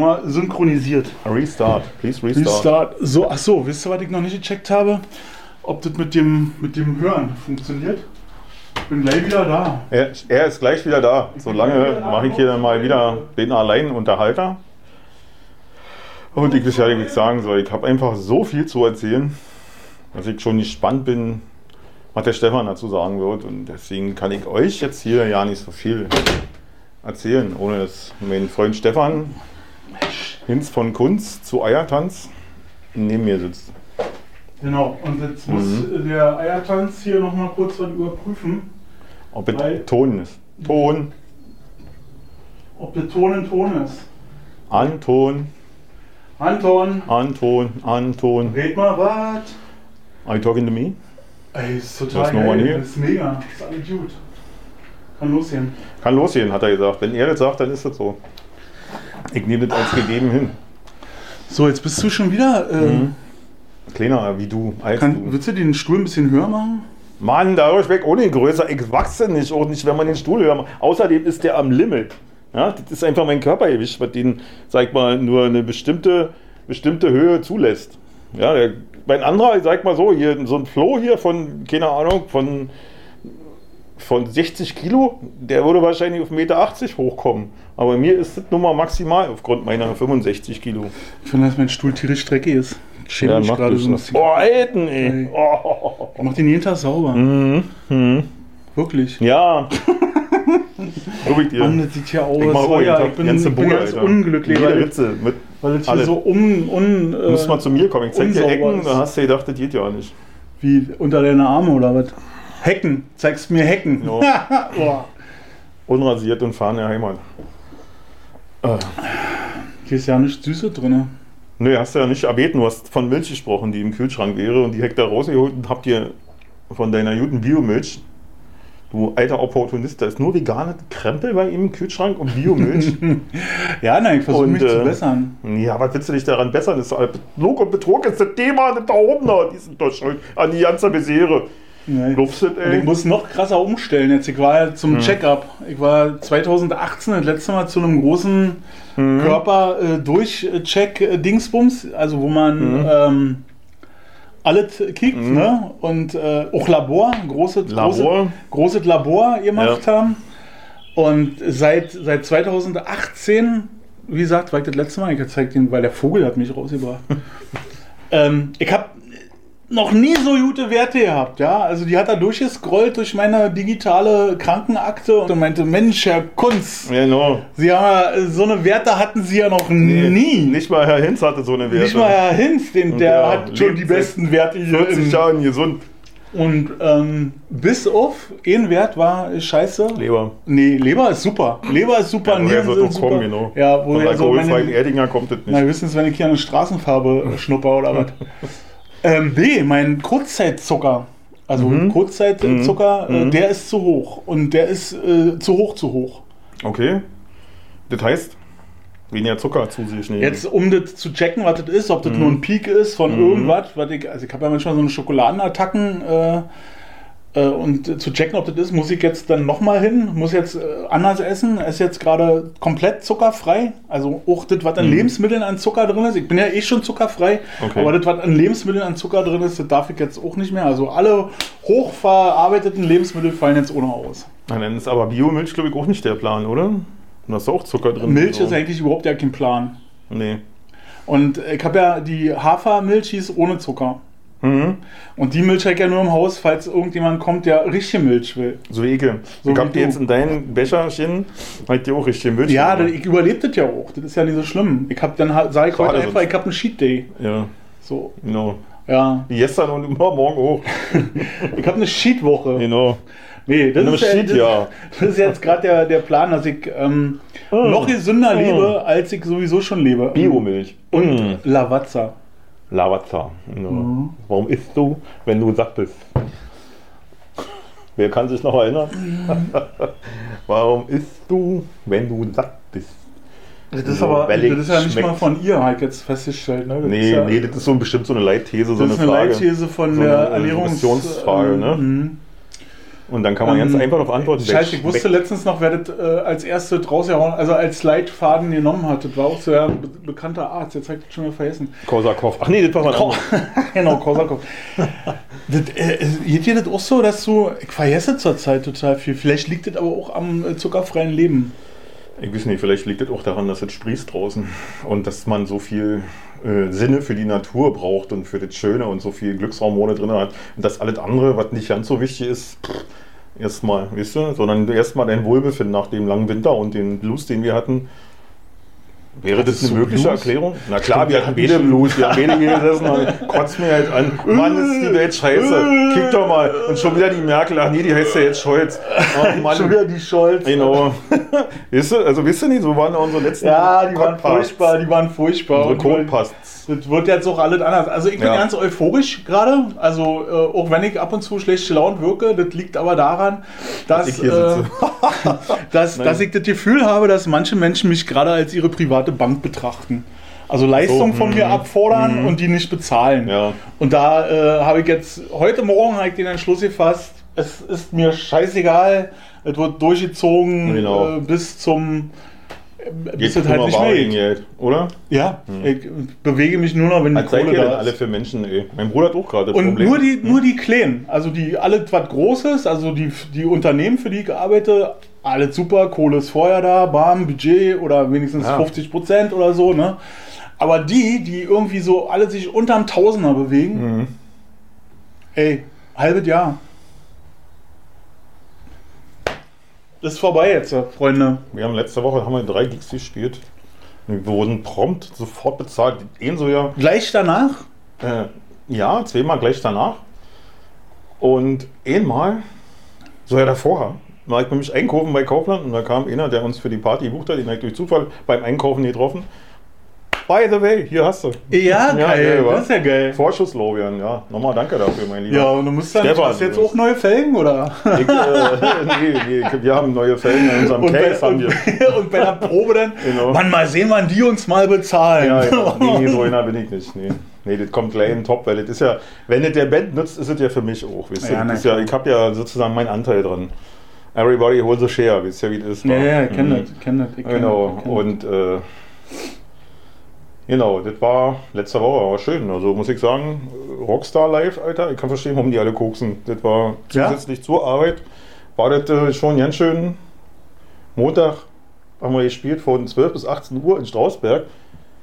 Wir synchronisiert. Restart, please restart. Restart. So, ach so, wisst ihr, was ich noch nicht gecheckt habe? Ob das mit dem, mit dem Hören funktioniert? Bin gleich wieder da. Er, er ist gleich wieder da. Solange mache ich hier dann mal wieder den Alleinunterhalter. Und ich ja, ich sagen soll, ich habe einfach so viel zu erzählen, dass ich schon gespannt bin, was der Stefan dazu sagen wird. Und deswegen kann ich euch jetzt hier ja nicht so viel erzählen, ohne dass mein Freund Stefan Hinz von Kunz zu Eiertanz neben mir sitzt. Genau, und jetzt muss der Eiertanz hier nochmal kurz was überprüfen, Ob es Weil- Ton ist. Ton, ob der Ton in Ton ist. Anton, Anton, Anton, Anton. red mal was. Are you talking to me? Ey, ist total geil. Das ist mega. Das ist alles gut. Kann losgehen. Kann losgehen, hat er gesagt. Wenn er das sagt, dann ist das so. Ich nehme das als gegeben hin. So, jetzt bist du schon wieder. Äh, Mhm. Kleiner wie du, als kann, du. willst du den Stuhl ein bisschen höher machen? Mann, da ich weg ohne größer. Ich wachse nicht, nicht, wenn man den Stuhl hören. Außerdem ist der am Limit. Ja, das ist einfach mein Körpergewicht, was den, sag mal, nur eine bestimmte, bestimmte Höhe zulässt. Ja, der, mein anderer, ich sag mal so, hier, so ein Flow hier von, keine Ahnung, von, von 60 Kilo, der würde wahrscheinlich auf 1,80 Meter hochkommen. Aber mir ist das nun mal maximal aufgrund meiner 65 Kilo. Ich finde, dass mein Stuhl tierisch dreckig ist. Ich schäme mich mach gerade das. so ein bisschen. Oh, Alten, ey. Oh. Ich mach den jeden Tag sauber. Mhm. Mhm. Wirklich. Ja. Ich dir. Mann, das sieht ja aus. Ich mach oh, auch ja, ich bin, ganze ich bin Bude, ganz Alter. unglücklich, Jede weil, Ritze mit. weil es hier so un, un, äh, mal zu mir kommen. Ich zeig dir Ecken, da hast du gedacht, das geht ja nicht. wie unter deine Arme oder was? Hecken. Zeigst mir Hecken. Boah. Unrasiert und fahren der Heimat. Äh, Hier ist ja nichts Süßes drin. nö, hast du ja nicht erbeten. Du hast von Milch gesprochen, die im Kühlschrank wäre. Und die Hektar rausgeholt und habt ihr von deiner guten Biomilch. Du alter Opportunist, da ist nur vegane Krempel bei ihm im Kühlschrank und Biomilch. Ja, nein, ich versuche mich zu äh, bessern. ja, was willst du dich daran bessern? Das ist Lug und Betrug ist das Thema, nicht da oben. Die sind doch schuld an die ganze Misere. Nee. Lufset, Und ey. ich muss noch krasser umstellen jetzt. Ich war ja Hm. zum Check-up. Ich war 2018 das letzte Mal zu einem großen Hm. Körper-Durch-Check-Dingsbums, also wo man Hm. ähm, alles kickt, ne? Und äh, auch Labor, großes Labor. Großes, großes Labor gemacht Ja. haben. Und seit, seit 2018, wie gesagt, war ich das letzte Mal, ich gezeigt den, weil der Vogel hat mich rausgebracht. ähm, ich habe noch nie so gute Werte gehabt, ja. Also die hat da durchgescrollt durch meine digitale Krankenakte und meinte, Mensch, Herr Kunz, Genau. Sie haben ja, so eine Werte hatten Sie ja noch nie. Nicht mal Herr Hinz hatte so eine Werte. Nicht mal Herr Hinz, den, der der hat schon die besten Werte hier. 40 Im, Jahren gesund. und ähm, bis auf ein Wert war scheiße. Leber. Nee, Leber ist super. Leber ist super, Ja, Nieren sind super. kommen, genau. Ja, wo Von so meine, Erdinger kommt das Na, nicht. wissen Sie, wenn ich hier eine Straßenfarbe schnupper oder was? ähm, B, mein Kurzzeitzucker. Also Mhm. Kurzzeitzucker, Mhm. äh, der ist zu hoch. Und der ist äh, zu hoch, zu hoch. Okay. Das heißt, weniger Zucker zu sich nehmen. Jetzt, um das zu checken, was das ist, ob das Mhm. nur ein Peak ist von irgendwas, was ich, also ich habe ja manchmal so eine Schokoladenattacken äh, und äh, zu checken, ob das ist, muss ich jetzt dann nochmal hin, muss jetzt äh, anders essen, ist jetzt gerade komplett zuckerfrei, also auch das, was an Mhm. Lebensmitteln an Zucker drin ist, ich bin ja eh schon zuckerfrei, Okay. aber das, was an Lebensmitteln an Zucker drin ist, das darf ich jetzt auch nicht mehr, also alle hochverarbeiteten Lebensmittel fallen jetzt ohne aus. Dann ist aber Biomilch, glaube ich, auch nicht der Plan, oder? Da ist auch Zucker drin. Milch So. ist eigentlich überhaupt ja kein Plan. Nee. Und ich habe ja die Hafermilch hieß ohne Zucker. Mhm. Und die Milch habe ich ja nur im Haus, falls irgendjemand kommt, der richtige Milch will. So wie Ike. So ich hab dir du. jetzt in dein Becherchen halt dir auch richtig Milch. Ja, gemacht. ich überlebe das ja auch. Das ist ja nicht so schlimm. Ich habe dann sage ich heute einfach, ich habe einen Cheat Day. Ja, So, genau. ja. Wie gestern und immer morgen auch. Ich habe eine Cheat Woche. Genau. Nee, das ist, ja, Cheat, das, ja. das ist jetzt gerade der, der Plan, dass ich ähm, noch gesünder Oh. lebe, als ich sowieso schon lebe. Biomilch. Und Mm. Lavazza. Lavazza. Mhm. Warum isst du, wenn du satt bist? Wer kann sich noch erinnern? Warum isst du, wenn du satt bist? Das ist So, aber das ist ja nicht schmeckt. mal von ihr, habe ich jetzt festgestellt. Ne? Das Nee, ja, nee, das ist so bestimmt so eine Leitthese, so das eine ist eine Frage. Leitthese von So der eine, äh, Ernährungs... Missionsfrage, ne? Mhm. Und dann kann man ganz Ähm, einfach auf Antworten Scheiße, ich wusste letztens noch, wer das äh, als erste rausgehauen, also als Leitfaden genommen hat. Das war auch so ja, ein be bekannter Arzt, jetzt habe ich das schon wieder vergessen. Korsakow. Ach nee, das war mal Ko- genau, Korsakov. das, äh, geht dir das auch so, dass du, ich vergesse zurzeit total viel, vielleicht liegt das aber auch am äh, zuckerfreien Leben. Ich weiß nicht, vielleicht liegt es auch daran, dass es sprießt draußen und dass man so viel äh, Sinne für die Natur braucht und für das Schöne und so viel Glückshormone drin hat. Und das alles andere, was nicht ganz so wichtig ist, erstmal, weißt du, sondern erstmal dein Wohlbefinden nach dem langen Winter und den Blues, den wir hatten. Wäre das Hattest eine du mögliche Blues? Erklärung? Na klar, wir hatten beide schon- Blues, wir haben hier gesessen und kotzt mir halt an. Mann, ist die Welt scheiße. Kick doch mal. Und schon wieder die Merkel. Ach nee, die heißt ja jetzt Scholz. Oh Mann. Schon wieder die Scholz. Genau. weißt du, also wisst ihr nicht, so waren unsere letzten Ja, die waren Cockpasts. furchtbar, die waren furchtbar. Unsere Codepasts. Das wird jetzt auch alles anders. Also ich bin Ja. ganz euphorisch gerade. Also äh, auch wenn ich ab und zu schlecht gelaunt wirke, das liegt aber daran, dass, ich hier äh, dass, dass ich das Gefühl habe, dass manche Menschen mich gerade als ihre private Bank betrachten. Also Leistungen So, von mir mhm. abfordern und die nicht bezahlen. Ja. Und da äh, habe ich jetzt, heute Morgen habe ich den Entschluss gefasst, es ist mir scheißegal, es wird durchgezogen Genau. äh, bis zum bis es halt nicht mehr geht. Geld, oder? Ja, ich bewege mich nur noch, wenn die Kohle da alle ist. für Menschen, ey? Mein Bruder hat auch gerade Und Problem. nur die, nur die Kleinen, also die alles was Großes, also die, die Unternehmen, für die ich arbeite, alles super, Kohle ist vorher da, bam, Budget oder wenigstens Ja. 50 Prozent oder so, ne? Aber die, die irgendwie so alle sich unterm Tausender bewegen, Mhm. ey, halbes Jahr. Das ist vorbei jetzt, Freunde. Wir haben letzte Woche haben wir drei Gigs gespielt. Wir wurden prompt sofort bezahlt. Ebenso ja. Gleich danach, Äh, ja, zweimal gleich danach. Und einmal, so ja davor, war ich nämlich einkaufen bei Kaufland und da kam einer, der uns für die Party gebucht hat, den habe ich durch Zufall beim Einkaufen getroffen. By the way, hier hast du. ja, geil, geil, wa? das ist ja geil. Vorschusslorbeeren, ja. Nochmal danke dafür, mein Lieber. Ja, und du musst dann, Stefan, hast du jetzt auch neue Felgen, oder? Ich, äh, nee, nee, wir haben neue Felgen in unserem Und bei, Case. Haben und, wir. und bei der Probe dann, Genau. Mann, mal sehen, wann die uns mal bezahlen. Ja, ja. Nee, nee, so einer bin ich nicht. Nee. nee, das kommt gleich in Top, weil das ist ja, wenn das der Band nutzt, ist es ja für mich auch. Weißt? Ja, ja, ich habe ja sozusagen meinen Anteil dran. Everybody holds a share, wisst ihr, wie das ist. Ja, ja, ich kenne Mhm. das, ich kenn das. ich kenn Genau, das, ich kenn und äh, genau, das war letzte Woche, war schön. Also muss ich sagen, Rockstar Live, Alter, ich kann verstehen, warum die alle koksen. Das war Ja? zusätzlich zur Arbeit, war das äh, schon ganz schön. Montag haben wir gespielt von 12 bis 18 Uhr in Strausberg.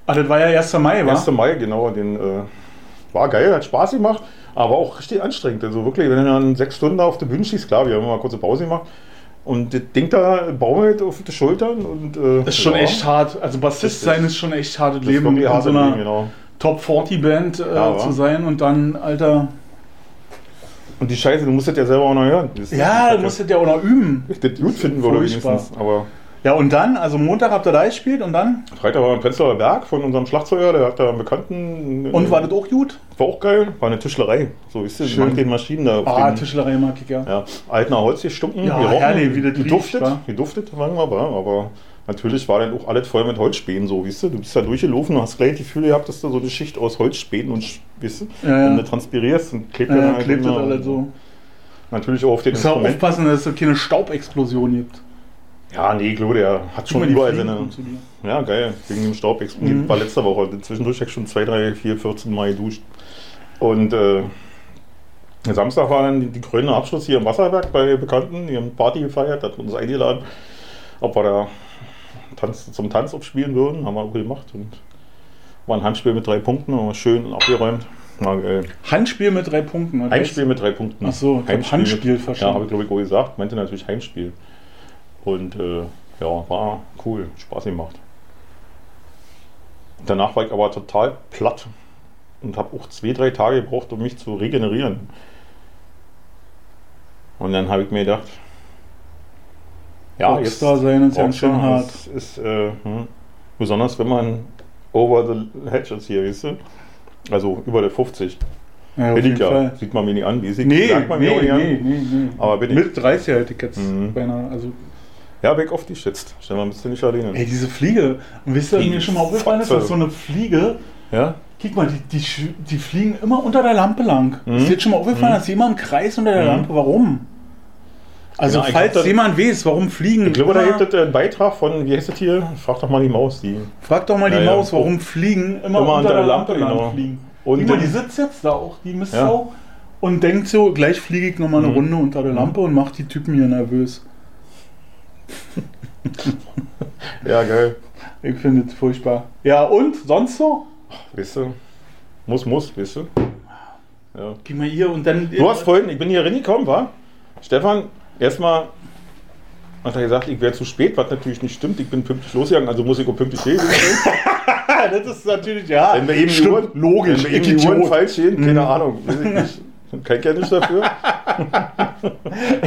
Ach, das war ja 1. Mai, wa? 1. Mai, genau, den äh, war geil, hat Spaß gemacht, aber auch richtig anstrengend. Also wirklich, wenn du dann sechs Stunden auf der Bühne schießt, klar, wir haben mal kurze Pause gemacht. Und das Ding da baumelt auf die Schultern und äh, Das ist schon ja, echt hart. Also Bassist sein ist schon echt hartes Leben, in hart so einer Leben, genau. Top 40 Band äh, Ja, zu sein und dann, Alter. Und die Scheiße, du musst das ja selber auch noch hören. Das, Ja, du musst das ja auch noch üben. ich das gut finden würde wenigstens. Aber Ja, und dann, also Montag habt ihr da gespielt und dann? Freitag war ein Prenzlauer Berg von unserem Schlagzeuger, der hat da einen Bekannten. Und war das auch gut? War auch geil, war eine Tischlerei. So, wisst ihr, Schön. mit den Maschinen da. Ah, den- Tischlerei mag ich ja. Ja, altener Holz gestunken, Ja, gerochen, herrlich, wie das riecht, geduftet, wa? geduftet, sagen wir mal, aber natürlich war dann auch alles voll mit Holzspänen so, weißt du, du bist da durchgelaufen und hast gleich die Gefühl gehabt, dass da so eine Schicht aus Holzspänen und, weißt du, Ja, ja. wenn du transpirierst und klebt Ja, dann halt klebt das alles so. Natürlich auch auf den Muss auch Instrumenten. aufpassen, dass es keine Staubexplosion gibt. Ja, nee, Klo, der hat schon überall seine, ja geil, wegen dem Staub explodiert, Mhm. war letzte Woche, zwischendurch habe ich schon 2, 3, 4, 14 Mal geduscht und äh, Samstag war dann die, die krönende Abschluss hier im Wasserwerk bei Bekannten. Die haben Party gefeiert, hat uns eingeladen, ob wir da Tanz, zum Tanz aufspielen würden. Haben wir auch gemacht. Und war ein Handspiel mit drei Punkten, aber schön abgeräumt. War geil. Handspiel mit drei Punkten. Heimspiel mit drei Punkten. Ach so, ich hab Handspiel verstanden. Ja, habe ich glaube ich auch gesagt. Meinte natürlich Heimspiel. Und äh, ja, war cool. Spaß gemacht. Danach war ich aber total platt und habe auch zwei, drei Tage gebraucht, um mich zu regenerieren. Und dann habe ich mir gedacht, ja, Rockstar sein ist ja schon hart. Ist, ist, äh, hm, besonders wenn man over the hedge ist hier, weißt du? Also über der 50. Ja, bin ich ja. Fall. Sieht man mir nicht an, wie sieht Nee, merkt man mir nee, an. nee, nee, nee. Aber bin ich. Mit 30 hätte ich jetzt Mhm. beinahe. Also, Ja, weg auf die schätzt. Stell mal, bist du nicht alleine. ey, diese Fliege. Und wisst ihr, was Die mir schon mal aufgefallen ist, dass so eine Fliege, Ja? guck mal, die, die, die fliegen immer unter der Lampe lang. Mhm. Ist dir jetzt schon mal aufgefallen, Mhm. dass immer im Kreis unter der Mhm. Lampe? Warum? Also Ja, ich falls das- jemand weiß, warum Fliegen. Ich glaube, da gibt es einen Beitrag von, wie heißt das hier? Frag doch mal die Maus, die. Frag doch mal die Ja, ja. Maus, warum Fliegen immer, Immer unter der Lampe, genau. lang fliegen. Und mal, die sitzt jetzt da auch, die Mistsau, und denkt so, gleich fliege ich nochmal eine Mhm. Runde unter der Lampe und macht die Typen hier nervös. Ja, geil. Ich finde es furchtbar. Ja, und? Sonst so? Weißt du? Muss, muss, weißt du? Ja. Geh mal hier und dann. Du hast vorhin, ich bin hier reingekommen, war? Stefan, erstmal hat er gesagt, ich wäre zu spät, was natürlich nicht stimmt. Ich bin pünktlich losgegangen, also muss ich auch pünktlich stehen. das ist natürlich, ja. Wenn wir eben die stimmt, Uhren, logisch. wenn wir eben die Uhren falsch stehen, keine Ahnung. Weiß ich nicht. Kein Kenntnis dafür.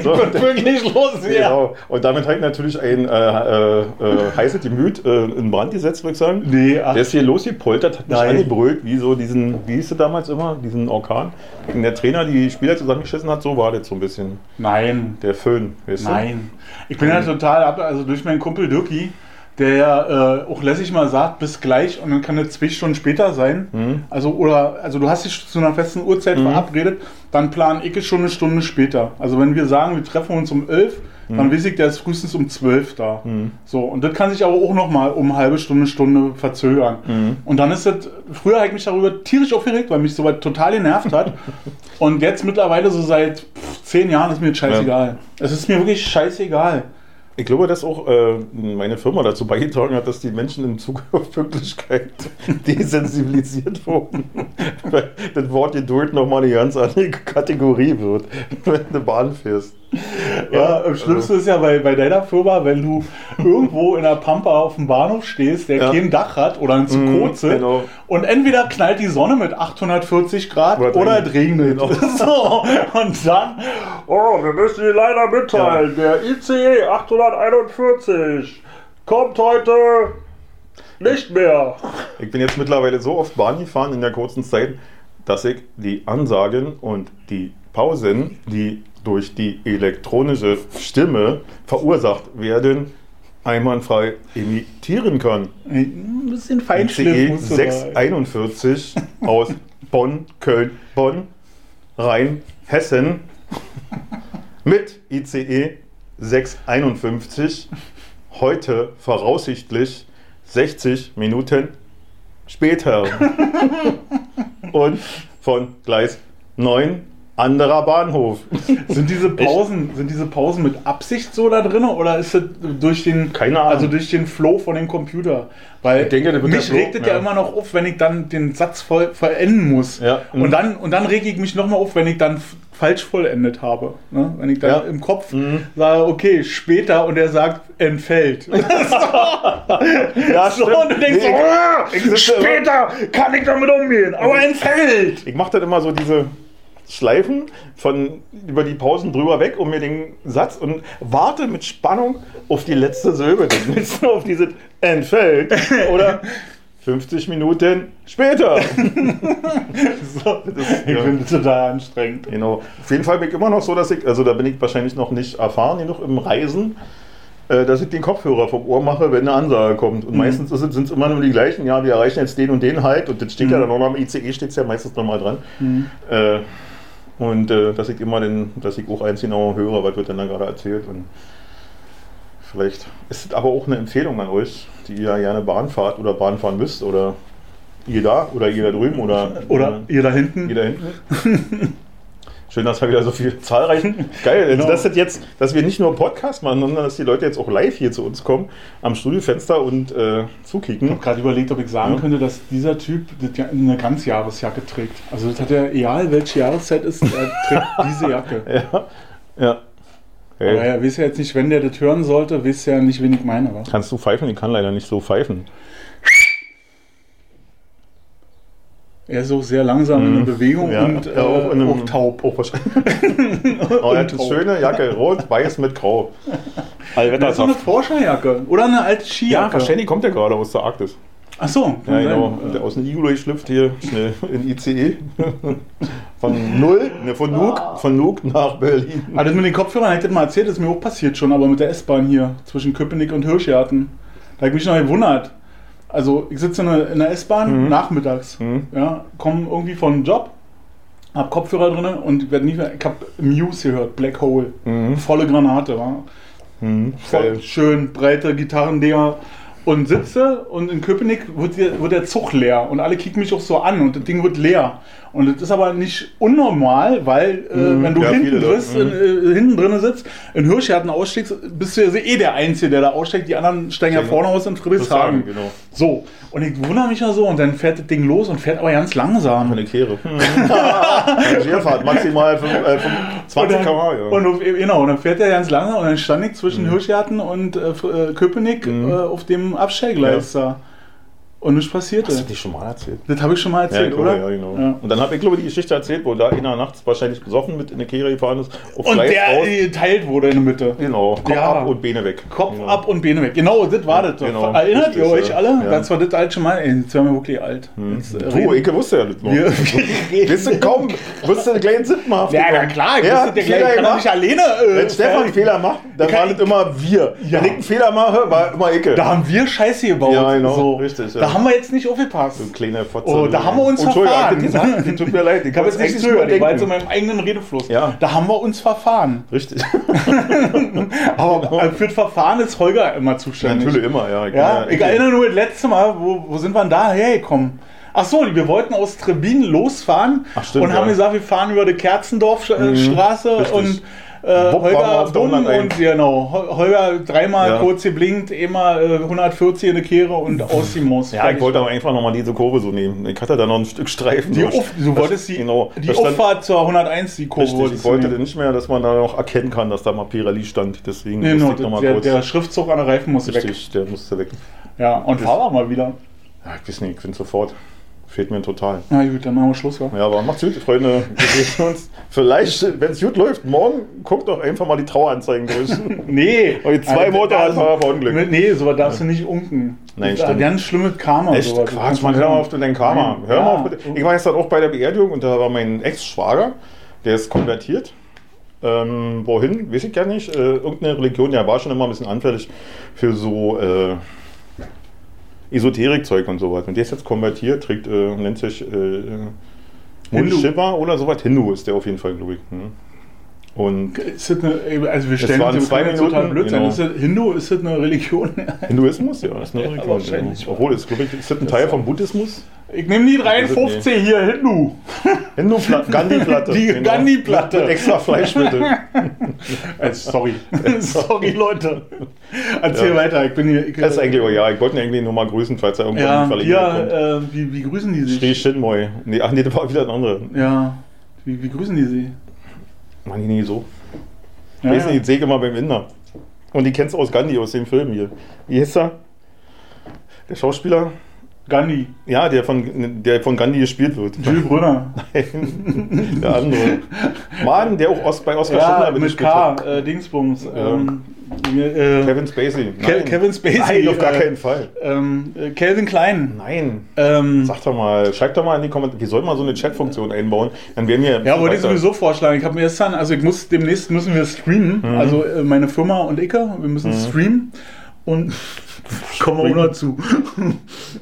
so, Ich wirklich los, ja. genau. Und damit hat natürlich ein äh, äh, äh, heißes Gemüt äh, in Brand gesetzt, würde ich sagen. Nee, ach, Der ist hier losgepoltert, hat mich Nein. angebrüllt, wie so diesen, wie hieß der damals immer, diesen Orkan. Wenn der Trainer die Spieler zusammengeschissen hat, so war das so ein bisschen. nein. Der Föhn, weißt du? Nein. Ich bin ja total ab, also durch meinen Kumpel Dirki, der ja äh, auch lässig mal sagt, bis gleich und dann kann es zwei Stunden später sein. Mhm. Also, oder, also du hast dich zu einer festen Uhrzeit verabredet, dann plan ich es schon eine Stunde später. Also wenn wir sagen, wir treffen uns um 11, Mhm. dann weiß ich, der ist frühestens um 12 da. So, und das kann sich aber auch nochmal um eine halbe Stunde, Stunde verzögern. Mhm. Und dann ist das, früher habe ich mich darüber tierisch aufgeregt, weil mich sowas total genervt hat. und jetzt mittlerweile so seit pff, zehn Jahren ist mir das scheißegal. Es ist mir wirklich scheißegal. Ich glaube, dass auch äh, meine Firma dazu beigetragen hat, dass die Menschen in Bezug auf Pünktlichkeit desensibilisiert wurden. Weil das Wort Geduld nochmal eine ganz andere Kategorie wird, wenn du Bahn fährst. Ja, am schlimmsten ist ja bei, bei deiner Firma, wenn du irgendwo in der Pampa auf dem Bahnhof stehst, der Ja. kein Dach hat oder ein Zukoze genau. und entweder knallt die Sonne mit 840 Grad Oder oder, es regnet. Genau. So, und dann, oh, wir müssen dir leider mitteilen, der ICE 841 kommt heute nicht mehr. Ich bin jetzt mittlerweile so oft Bahn gefahren in der kurzen Zeit, dass ich die Ansagen und die Pausen, die durch die elektronische Stimme verursacht werden, einwandfrei imitieren kann. Ein bisschen Feinschliff da. 641 aus Bonn, Köln, Bonn, Rhein, Hessen mit ICE 651 heute voraussichtlich 60 Minuten später und von Gleis 9 anderer Bahnhof. Sind diese Pausen, sind diese Pausen mit Absicht so da drin oder ist es durch den, Keine Ahnung. also durch den Flow von dem Computer? Weil Ich denke, das wird der mich Flow, regt es ja. ja. immer noch auf, wenn ich dann den Satz voll vollenden muss. Ja. Und dann und dann rege ich mich noch mal auf, wenn ich dann falsch vollendet habe. Ne? Wenn ich dann Ja. im Kopf Mhm. sage, okay, später und er sagt entfällt. Ja, so, und du denkst Nee, "Ah, ich sitze immer- später kann ich damit umgehen, aber entfällt. Ich mache dann immer so diese Schleifen von über die Pausen drüber weg um mir den Satz und warte mit Spannung auf die letzte Silbe. Willst du auf diese entfällt oder 50 Minuten später. So, ich ja. finde es total anstrengend. Genau. Auf jeden Fall bin ich immer noch so, dass ich, also da bin ich wahrscheinlich noch nicht erfahren genug im Reisen, äh, dass ich den Kopfhörer vom Ohr mache, wenn eine Ansage kommt. Und meistens sind es immer nur die gleichen, ja, wir erreichen jetzt den und den halt. Und das steht ja dann auch noch am ICE, steht es ja meistens nochmal dran. Äh, und äh, dass ich immer den, dass ich auch eins genau höre, was wird denn da gerade erzählt. Und vielleicht ist es aber auch eine Empfehlung an euch, die ihr gerne Bahn fahrt oder Bahn fahren müsst oder ihr da oder ihr da drüben oder Oder ihr da hinten. hier da hinten. Schön, dass wir wieder so viel zahlreich. Geil, Genau. dass, das jetzt, dass wir nicht nur Podcast machen, sondern dass die Leute jetzt auch live hier zu uns kommen, am Studiofenster und äh, Ich zukicken. habe gerade überlegt, ob ich sagen Ja. könnte, dass dieser Typ eine Ganzjahresjacke trägt. Also das hat er, egal welche Jahreszeit ist, er trägt diese Jacke. Ja. ja. Aber Hey. er weiß ja jetzt nicht, wenn der das hören sollte, weiß ja nicht, wen ich meine. Was? Kannst du pfeifen? Ich kann leider nicht so pfeifen. Er ist auch sehr langsam in der Bewegung Mhm. Ja, und äh, auch, in einem, auch taub. Auch wahrscheinlich. oh, er hat eine taub. schöne Jacke, rot, weiß mit grau. Das ist so eine. Forscherjacke oder eine alte Skijacke. Ja, wahrscheinlich kommt er gerade aus der Arktis. Ach so, Ja, genau. Der aus dem Iglo schlüpft hier schnell in ICE. Von Null, ne, von Nuuk, von Nuuk nach Berlin. Ah, das mit den Kopfhörern, hätte ich mal erzählt, das ist mir auch passiert schon, aber mit der S-Bahn hier zwischen Köpenick und Hirschgarten. Da habe ich mich noch gewundert. Also, ich sitze in der, in der S-Bahn Mhm. nachmittags, Mhm. ja, komme irgendwie von Job hab Kopfhörer drin und werd nie, ich hab Muse gehört, Black Hole. Volle Granate, war. Mhm. Voll schön, breite Gitarrendinger. Und sitze und in Köpenick wird der, wird der Zug leer und alle kicken mich auch so an und das Ding wird leer. Und das ist aber nicht unnormal, weil äh, Mhm, wenn du ja, hinten, Leute, in, äh, hinten drin sitzt, in Hirschgarten aussteigst, bist du ja eh der Einzige, der da aussteigt. Die anderen steigen ja Genau. vorne aus in Friedrichshagen. Genau. So, und ich wundere mich ja so und dann fährt das Ding los und fährt aber ganz langsam. Eine Kehre. Schwerfahrt, maximal fünf- äh, fünf- 20 und dann, km/h. Ja. und genau, und dann fährt er ganz langsam und dann stand ich zwischen Mhm. Hirschgarten und äh, äh, Köpenick äh, auf dem Abstellgleis da. Und nichts passierte. Hast du dich schon mal erzählt? Das habe ich schon mal erzählt, ja, glaube, oder? Ja, genau. Ja. Und dann habe ich, glaube ich, die Geschichte erzählt, wo da einer nachts wahrscheinlich besoffen mit in eine Kehre gefahren ist. Auf Und Gleis der raus. äh, geteilt wurde in der Mitte. Genau, Kopf Ja. ab und Beine weg. Kopf genau. ab und Beine weg. Genau, das war das. Genau, Erinnert richtig, ihr euch ja. alle? Ja. Das war das alt schon mal. Ey, jetzt werden wir wirklich alt. Jetzt, äh, Du, ich wusste ja das noch. wir, wir Weißt du, komm, wirst du einen kleinen Sittenhaft Ja, na klar, ich Ja, wusste, der gleich kann nicht alleine. Äh, Wenn Stefan einen Fehler macht, dann war ich- das immer wir. Ja. Wenn ich einen Fehler mache, war immer Icke. Da haben wir Scheiße gebaut. Ja, genau, richtig, ja. Haben wir jetzt nicht aufgepasst. Du kleine Fotze. Oh, da haben wir uns Entschuldigung, verfahren. gesagt, das tut mir leid. Ich habe jetzt nicht zugehört, ich war jetzt in meinem eigenen Redefluss. Ja. Da haben wir uns verfahren. Richtig. Aber äh, für das Verfahren ist Holger immer zuständig. Natürlich immer, ja. Ja, ich erinnere nur das letzte Mal, wo, wo sind wir denn da hergekommen? Ach so, wir wollten aus Trebin losfahren Ach, stimmt, und haben ja. Mhm. gesagt, wir fahren über die Kerzendorfstraße richtig. und äh, Holger der bumm 101. und genau, Hol- Holger dreimal Ja. kurz geblinkt, immer äh, 140 in die Kehre und aus die Maus. Ja, ich wollte aber einfach nochmal diese Kurve so nehmen. Ich hatte da noch ein Stück Streifen. die. Auf, du wolltest die, Genau. die Auffahrt zur 101, die Kurve Richtig, ich wollte nicht mehr, dass man da noch erkennen kann, dass da mal Pirelli stand. Deswegen Nee, musste no, noch mal der, kurz. der Schriftzug an der Reifen muss weg. richtig, der musste weg. Ja, und fahr mal wieder. Ja, ich weiß nicht, ich finde sofort. Fehlt mir total. Na gut, dann machen wir Schluss, wa? Ja, aber macht's gut, Freunde. Wir sehen uns. Vielleicht, wenn es gut läuft, morgen guckt doch einfach mal die Traueranzeigen durch. Nee. Die zwei Alter, Motorradfahrer also- verunglückt. Nee, so was darfst du nicht unken. Nein, das stimmt. ganz schlimmes Karma. Echt? sowas. Quatsch, man, hör mal auf dein Karma. Hör Ja. mal auf bitte. Ich war jetzt halt auch bei der Beerdigung und da war mein Ex-Schwager, der ist konvertiert. Ähm, wohin? Weiß ich gar nicht. Äh, irgendeine Religion, der war schon immer ein bisschen anfällig für so äh, Esoterik-Zeug und sowas. Und der ist jetzt konvertiert, trägt, äh, nennt sich äh, Hindu. Hindu. Shiva oder sowas. Hindu ist der auf jeden Fall, glaube ich. Hm. Und Ist das eine, also wir stellen uns zwei total Minuten, blöd sein. genau. Ist das, Hindu, ist das eine Religion? Hinduismus, ja, ist eine Ja, Religion. wahrscheinlich. Ja. Obwohl, ist, glaube ich, ist das ein Teil vom Buddhismus? Ich nehme die 53 hier, Hindu. Hindu-Platte, Gandhi-Platte. Die Gandhi-Platte. Mit extra Fleisch, bitte. Äh, sorry. sorry, Leute. Erzähl Ja. weiter. Ich bin hier. Ich, Das ist eigentlich, oh ja, ich wollte ihn irgendwie nur mal grüßen, falls er irgendwann ja, kommt. hier, äh, wie, wie grüßen die sich? Steh Shinmoy. Nee, ach nee, das war wieder ein anderer. Ja. Wie, wie grüßen die sie? Mann, die nie so. Ja, Ich weiß ja. nicht, ich sehe immer beim Inder. Und die kennst du aus Gandhi, aus dem Film hier. Wie hieß er? Der Schauspieler? Gandhi. Ja, der von, der von Gandhi gespielt wird. Jules Brünner. Nein, der andere. Mann, der auch Ost, bei Oscar Ja, Schindler mit K, äh, Dingsbums. Ja. Ähm, äh, Kevin Spacey. Ke- Kevin Spacey, Nein, auf gar äh, keinen Fall. ähm, äh, Calvin Klein. Nein. Ähm, Sag doch mal, schreibt doch mal in die Kommentare, wir sollten mal so eine Chat-Funktion einbauen, dann werden wir. ja, wollte ich sowieso vorschlagen. Ich habe mir gestern, also ich muss demnächst müssen wir streamen. Mhm. Also meine Firma und ich, wir müssen streamen. Und kommen wir auch noch zu.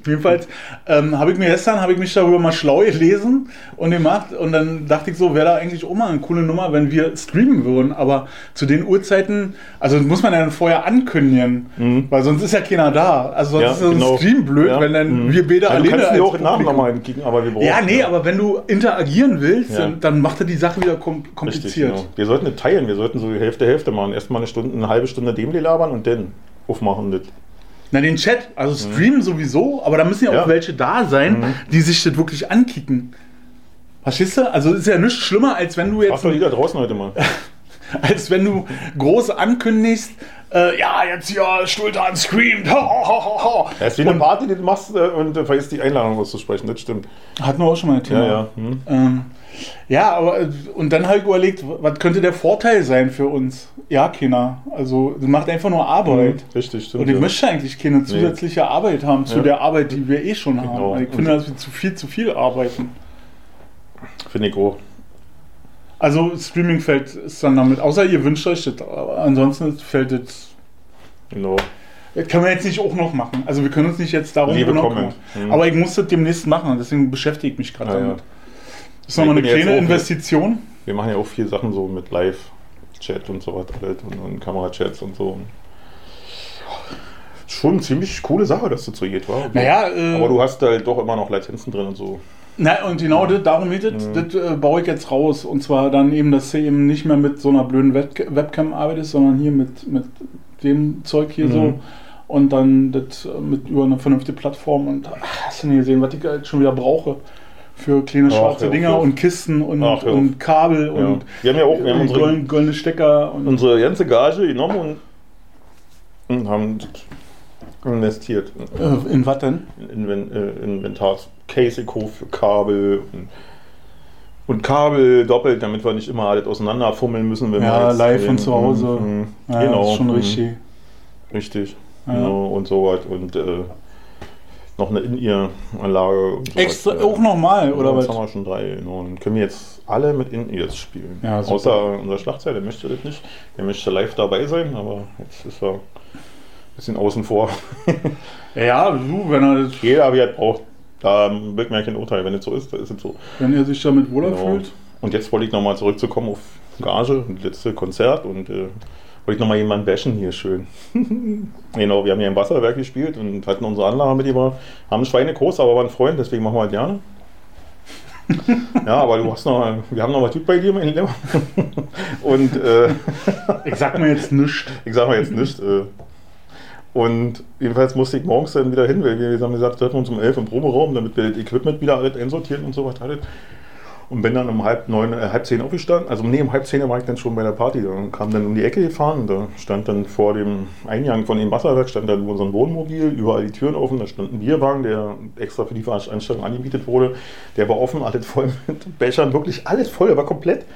Jedenfalls ähm, habe ich mir gestern habe ich mich darüber mal schlau gelesen und gemacht und dann dachte ich so, wäre da eigentlich auch mal eine coole Nummer, wenn wir streamen würden. Aber zu den Uhrzeiten, also muss man ja dann vorher ankündigen, weil sonst ist ja keiner da. Also sonst Mhm. Ja, ist so ein genau. Stream blöd, Ja. wenn dann Mhm. wir beide ja, du alleine kannst die als auch nachher Publikum- nochmal kicken, aber wir brauchen. Ja, nee, aber wenn du interagieren willst, Ja. dann, dann macht er die Sache wieder kom Richtig, kompliziert. genau. Wir sollten teilen, wir sollten so Hälfte, Hälfte machen. Erstmal eine Stunde, eine halbe Stunde dem labern und dann aufmachen das. Na, den Chat, also streamen sowieso, aber da müssen ja auch Mhm. Ja. Mhm. welche da sein, die sich das wirklich ankicken. Verstehst du? Also ist ja nichts schlimmer, als wenn du jetzt, doch die da draußen heute mal. als wenn du groß ankündigst, äh, ja, jetzt hier Stultan screamt. Ho, ho, ho. Das ist wie eine Party, die du machst äh, und äh, vergisst die Einladung auszusprechen, das stimmt. Hatten wir auch schon mal ein Thema. Ja, ja. Hm. Ähm, ja, aber und dann habe ich überlegt, was könnte der Vorteil sein für uns? Ja, keiner. Also, das macht einfach nur Arbeit. Richtig, stimmt. Und ich ja. möchte eigentlich keine zusätzliche Arbeit haben zu Ja. der Arbeit, die wir eh schon Genau. haben. Ich finde, dass wir zu viel zu viel arbeiten. Finde ich auch. Also Streaming fällt ist dann damit, außer ihr wünscht euch das, aber ansonsten fällt das. Genau. Das können wir jetzt nicht auch noch machen. Also wir können uns nicht jetzt darum Liebe kümmern. Mhm. Aber ich muss das demnächst machen, deswegen beschäftige ich mich gerade Ja, ja. Das ist nochmal eine kleine Investition. Wir machen ja auch viel Sachen so mit Live-Chat und so weiter halt und, und Kamerachats und so. Schon eine ziemlich coole Sache, dass du zu geht war. Naja, äh, Aber du hast halt doch immer noch Lizenzen drin und so. Na, und genau das, darum geht es, Mhm. das äh, baue ich jetzt raus. Und zwar dann eben, dass du eben nicht mehr mit so einer blöden Web Webcam arbeitest, sondern hier mit, mit dem Zeug hier Mhm. so. Und dann das äh, mit über eine vernünftige Plattform. Und ach, hast du nicht gesehen, was ich halt schon wieder brauche? Für kleine Ach, schwarze auf, Dinger und Kisten und, Ach, auf. und Kabel Ja. und Wir haben ja auch wir haben unsere, golden, goldene Stecker. Und unsere ganze Gage genommen und, und haben investiert. äh, in was denn? in Inven äh, Inventars gekauft für Kabel und, und Kabel doppelt, damit wir nicht immer alles auseinanderfummeln müssen, wenn Ja, wir live von zu Hause. Mhm. Ja, genau. das ist schon Mhm. richtig. Richtig. Ja. Genau, und so was. Und äh, noch eine In-Ear-Anlage. Extra, auch nochmal, oder was? Jetzt haben wir schon drei. Und können wir jetzt alle mit In-Ears spielen. Ja. Außer unser Schlagzeiler, der möchte das nicht. Der möchte live dabei sein, aber jetzt ist er ein bisschen außen vor. Ja, du, wenn er, das, Jeder, wie er braucht. Da wird mir kein Urteil. Wenn es so ist, dann ist es so. wenn er sich damit wohler Genau. fühlt. Und jetzt wollte ich nochmal zurückzukommen auf Gage, das letzte Konzert und äh, wollte ich nochmal jemanden bashen hier schön. genau, wir haben hier im Wasserwerk gespielt und hatten unsere Anlage mit über, haben Schweine groß, aber waren Freund, deswegen machen wir halt gerne. ja, aber du hast noch, wir haben noch was gut bei dir, mein Lieber. und äh, Ich sag mir jetzt nichts. ich sag mal jetzt nicht. Äh, und jedenfalls musste ich morgens dann wieder hin, weil wir haben gesagt, treffen wir uns um 11 im Proberaum, damit wir das Equipment wieder alles einsortieren und so was alles. Und bin dann um halb neun, äh, halb zehn aufgestanden. Also nee, um halb zehn war ich dann schon bei der Party. Und kam dann um die Ecke gefahren. Da stand dann vor dem Eingang von dem Wasserwerk, stand dann unser Wohnmobil, überall die Türen offen. Da stand ein Bierwagen, der extra für die Veranstaltung angemietet wurde. Der war offen, alles voll mit Bechern, wirklich alles voll, der war komplett.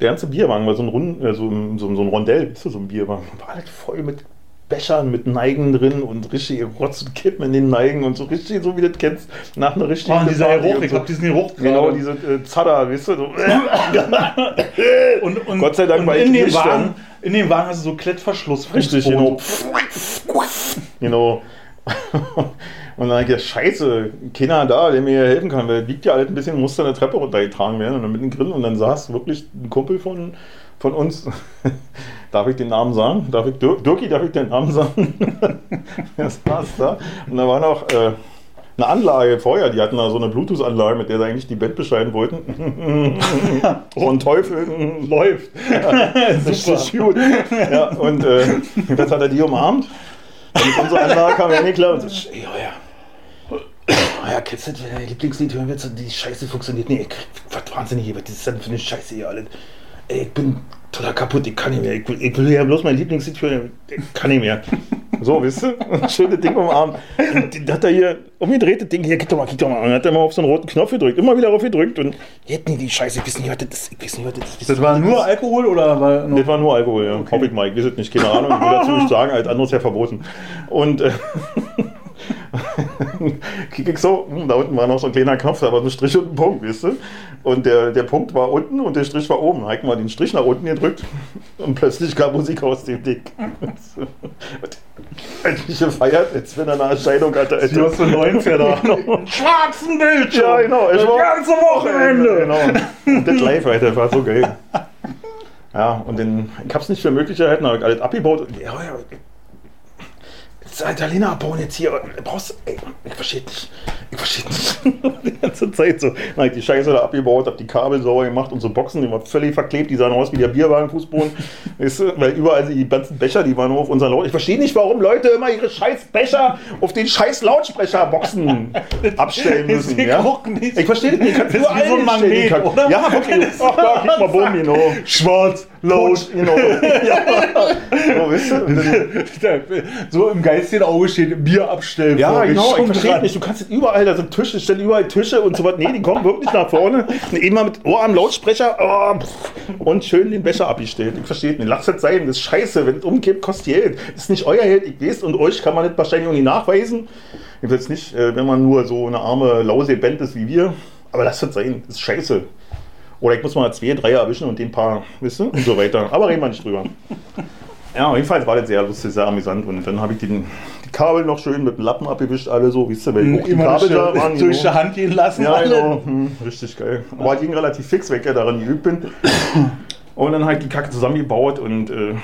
Der ganze Bierwagen war so ein, Rund, äh, so, so, so ein Rondell, so ein Bierwagen. War alles voll mit Bechern, mit Neigen drin und richtig Rotz und Kippen in den Neigen und so richtig, so wie du das kennst, nach einer richtigen Oh, dieser Party Geruch, ich hab diesen Geruch Genau, diese äh, Zadder, weißt du, so. Und, und, Gott sei Dank und war ich in dem. Wagen, in dem Wagen hast du so Klettverschluss. Richtig, genau. genau. Und dann hab ich scheiße, keiner da, der mir helfen kann, weil liegt ja alles ein bisschen, musste eine Treppe runtergetragen werden und dann mit dem Grill und dann saß wirklich ein Kumpel von, von uns, darf ich den Namen sagen? Darf ich, Dir Dirki, darf ich den Namen sagen? der saß da und da war noch äh, eine Anlage vorher, die hatten da so eine Bluetooth-Anlage, mit der sie eigentlich die Band beschreiben wollten. und Teufel läuft. Richtig gut. Ja, und äh, jetzt hat er die umarmt. Und unsere Anlage kam ja nicht klar und so, ey, ja, ja. Ah ja, kennst du das, Lieblingslied hören und die Scheiße funktioniert? Nee, ich was wahnsinnig hier, was ist das denn für eine Scheiße hier alles? Ey, ich bin total kaputt, ich kann nicht mehr. Ich will, ich will ja bloß mein Lieblingslied hören, ich kann nicht mehr. So, wisst ihr? Ein schönes Ding umarmt. Und dann hat er hier umgedreht, das Ding, hier, gib doch mal, gib doch mal. Und dann hat er mal auf so einen roten Knopf gedrückt, immer wieder drauf gedrückt und jetzt nie die Scheiße, ich weiß nicht, was das ist, ich weiß nicht, was das ist. Das war nur Alkohol oder war Das war nur Alkohol, ja. Hoffe ich mal, ich weiß es nicht, keine Ahnung. Ich will dazu nicht sagen, als anderes ja verboten. Und äh, ich so, hm, da unten war noch so ein kleiner Knopf, da war so ein Strich und ein Punkt, weißt du? Und der, der Punkt war unten und der Strich war oben. Da ich mal den Strich nach unten gedrückt und plötzlich kam Musik aus dem Ding. Als ich gefeiert, als wenn er eine Erscheinung hatte. Die aus den 90er. Genau. Schwarzen Bildschirm. Ja, genau. Das Es war- ganze Wochenende. Genau. Und das live, Alter, das war so geil. Ja, und dann, ich hab's nicht für möglich gehalten, habe ich alles abgebaut. Und, ja, ja, jetzt Italiener abbauen jetzt hier. Brauchst, ey, ich verstehe nicht. Ich verstehe nicht. die ganze Zeit so. Dann hab ich die Scheiße da abgebaut, hab die Kabel sauber gemacht und so Boxen, die waren völlig verklebt, die sahen aus wie der Bierwagenfußboden. weißt du, weil überall die ganzen Becher, die waren auf unseren Laut. Ich verstehe nicht, warum Leute immer ihre scheiß Becher auf den scheiß Lautsprecherboxen abstellen müssen. Ich ja? Ich verstehe nicht. Kannst Das ist wie so ein Magnet, oder? Ja, wirklich. Ach, guck mal, genau. Schwarz, laut. Genau. ja. So, weißt du? So im geistigen Auge steht Bier abstellen. Ja, vor. genau, ich verstehe nicht. Du kannst es überall, da sind Tische, stellen überall Tische und so was. Nee, die kommen wirklich nach vorne. Und immer mit Ohr am Lautsprecher oh, und schön den Becher abgestellt. Ich verstehe nicht. Lasst es sein, das ist scheiße. Wenn es umkippt, kostet Geld. Das ist nicht euer Geld, ich weiß. Und euch kann man das wahrscheinlich auch nicht nachweisen. Ich will es nicht, äh, wenn man nur so eine arme, lause Band ist wie wir. Aber lasst es sein, das ist scheiße. Oder ich muss mal zwei, drei erwischen und den paar, wisst ihr? Und so weiter. Aber reden wir nicht drüber. Ja, jedenfalls war das sehr lustig, sehr amüsant. Und dann habe ich den, die Kabel noch schön mit dem Lappen abgewischt, alle so, wie es wenn Hm, Immer durch, durch genau. die Hand gehen lassen. Ja, alle. genau. Hm, richtig geil. Aber ich ging relativ fix weg, ja, daran geübt bin. Und dann halt die Kacke zusammengebaut und äh,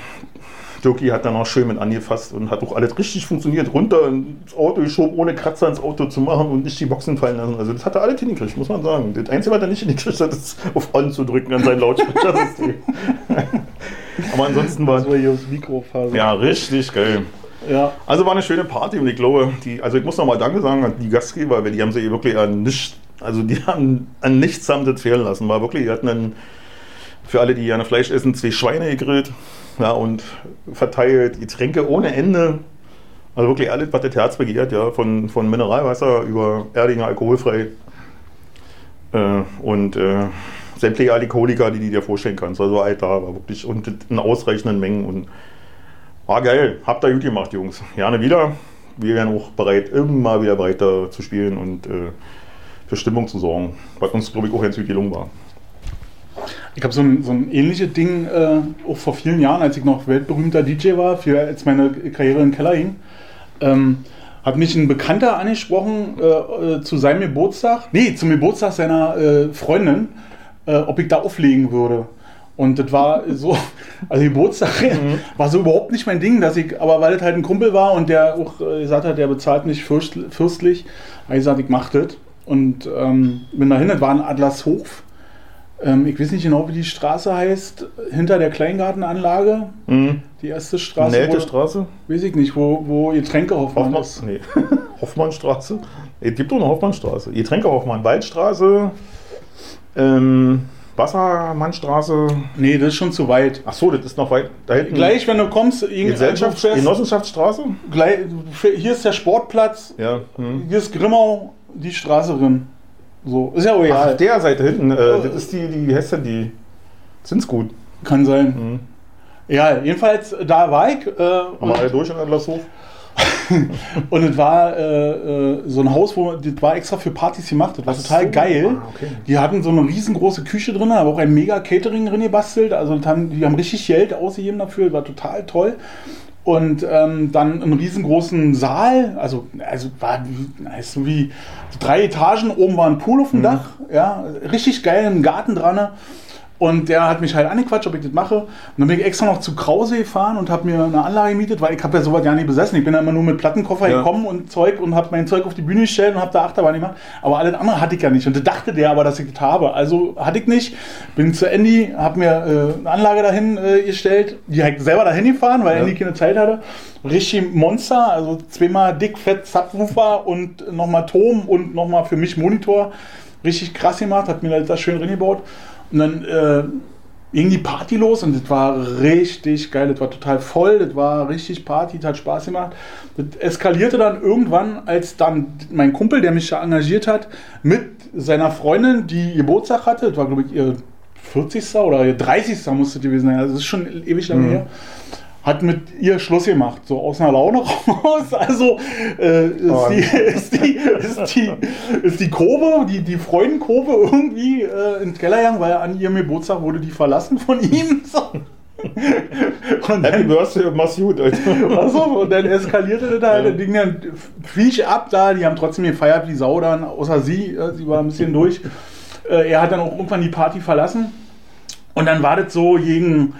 Dirkie hat dann auch schön mit angefasst und hat auch alles richtig funktioniert. Runter ins Auto geschoben, ohne Kratzer ins Auto zu machen und nicht die Boxen fallen lassen. Also das hat er alles hingekriegt, muss man sagen. Das Einzige, was er nicht hingekriegt hat, ist auf On zu drücken an sein Lautsprechersystem. Aber ansonsten war Das war hier aufs ja richtig geil. ja. Also war eine schöne Party und ich glaube, die, also ich muss nochmal Danke sagen an die Gastgeber, weil die haben sich wirklich an nichts, also die haben an nichts haben das fehlen lassen. War wirklich, die hatten dann für alle, die gerne Fleisch essen, zwei Schweine gegrillt ja, und verteilt, Getränke ohne Ende. Also wirklich alles, was das Herz begehrt, ja, von, von Mineralwasser über Erdinger alkoholfrei äh, und äh, sämtliche Alkoholiker, die du dir vorstellen kannst. Also Alter, war wirklich und in ausreichenden Mengen und war geil. Habt ihr gut gemacht, Jungs. Gerne wieder. Wir wären auch bereit, mal wieder weiter zu spielen und äh, für Stimmung zu sorgen. Was uns, glaube ich, auch ganz gut gelungen war. Ich habe so ein, so ein ähnliches Ding äh, auch vor vielen Jahren, als ich noch weltberühmter DJ war, für, als meine Karriere im Keller hing. Ähm, hat mich ein Bekannter angesprochen äh, äh, zu seinem Geburtstag, nee, zum Geburtstag seiner äh, Freundin, äh, ob ich da auflegen würde. Und das war so, also Geburtstag war so überhaupt nicht mein Ding, dass ich, aber weil das halt ein Kumpel war und der auch äh, gesagt hat, der bezahlt mich fürst, fürstlich, habe ich gesagt, ich mach das. Und ähm, bin dahin, das war ein Adlershof. Ähm, ich weiß nicht genau, wie die Straße heißt, hinter der Kleingartenanlage. Mhm. Die erste Straße. Nähte wo, Straße? weiß ich nicht, wo, wo Getränke Hoffmann Hoffmann, ist. nee. Hoffmannstraße? Es gibt doch eine Hoffmannstraße. Getränke Hoffmann, Waldstraße, ähm, Wassermannstraße. Nee, das ist schon zu weit. Ach so, das ist noch weit da hinten. Gleich, wenn du kommst, fährst- Genossenschaftsstraße? gleich, hier ist der Sportplatz, Ja. Hm. hier ist Grimau, die Straße drin. So, ist ja auch Ach, egal. auf der Seite hinten, äh, das ist die, die, wie heißt denn die? Zinsgut. Kann sein. Mhm. Ja, jedenfalls, äh, da war ich. Äh, Haben wir alle und, durch in Adlershof? und es war äh, äh, so ein Haus, wo das war extra für Partys gemacht. Das war Ach total so. geil. Ah, okay. Die hatten so eine riesengroße Küche drin, aber auch ein mega Catering drin gebastelt. Also haben, die haben richtig Geld ausgegeben dafür, das war total toll. Und ähm, dann einen riesengroßen Saal, also, also war so wie drei Etagen, oben war ein Pool auf dem Dach, ja, richtig geil, ein Garten dran. Und der hat mich halt angequatscht, ob ich das mache. Und dann bin ich extra noch zu Krause gefahren und habe mir eine Anlage gemietet, weil ich habe ja sowas ja nicht besessen. Ich bin ja immer nur mit Plattenkoffer Ja. gekommen und Zeug und habe mein Zeug auf die Bühne gestellt und habe da Achterbahn gemacht. Aber alles andere hatte ich ja nicht. Und da dachte der aber, dass ich das habe. Also hatte ich nicht. Bin zu Andy, habe mir äh, eine Anlage dahin äh, gestellt, die halt selber dahin gefahren, weil Ja. Andy keine Zeit hatte. Richtig Monster, also zweimal dick, fett Subwoofer und nochmal Tom und nochmal für mich Monitor. Richtig krass gemacht, hat mir das schön reingebaut. Und dann äh, ging die Party los und das war richtig geil. Das war total voll, das war richtig Party, das hat Spaß gemacht. Das eskalierte dann irgendwann, als dann mein Kumpel, der mich da engagiert hat, mit seiner Freundin, die Geburtstag hatte, das war glaube ich ihr 40. oder ihr 30. musste es gewesen sein, also das ist schon ewig lange Mhm. her. Hat mit ihr Schluss gemacht, so aus einer Laune raus. Also äh, ist, Oh. die, ist, die, ist, die, ist die Kurve, die, die Freudenkurve irgendwie äh, in Keller gegangen, weil an ihrem Geburtstag wurde die verlassen von ihm. So. Und Happy dann, Birthday, mach's gut, Alter. also, und dann eskalierte das halt, Ja. Ding dann Viech ab da, die haben trotzdem gefeiert wie Sau dann, außer sie, äh, sie war ein bisschen durch. Äh, er hat dann auch irgendwann die Party verlassen. Und dann war das so, gegen,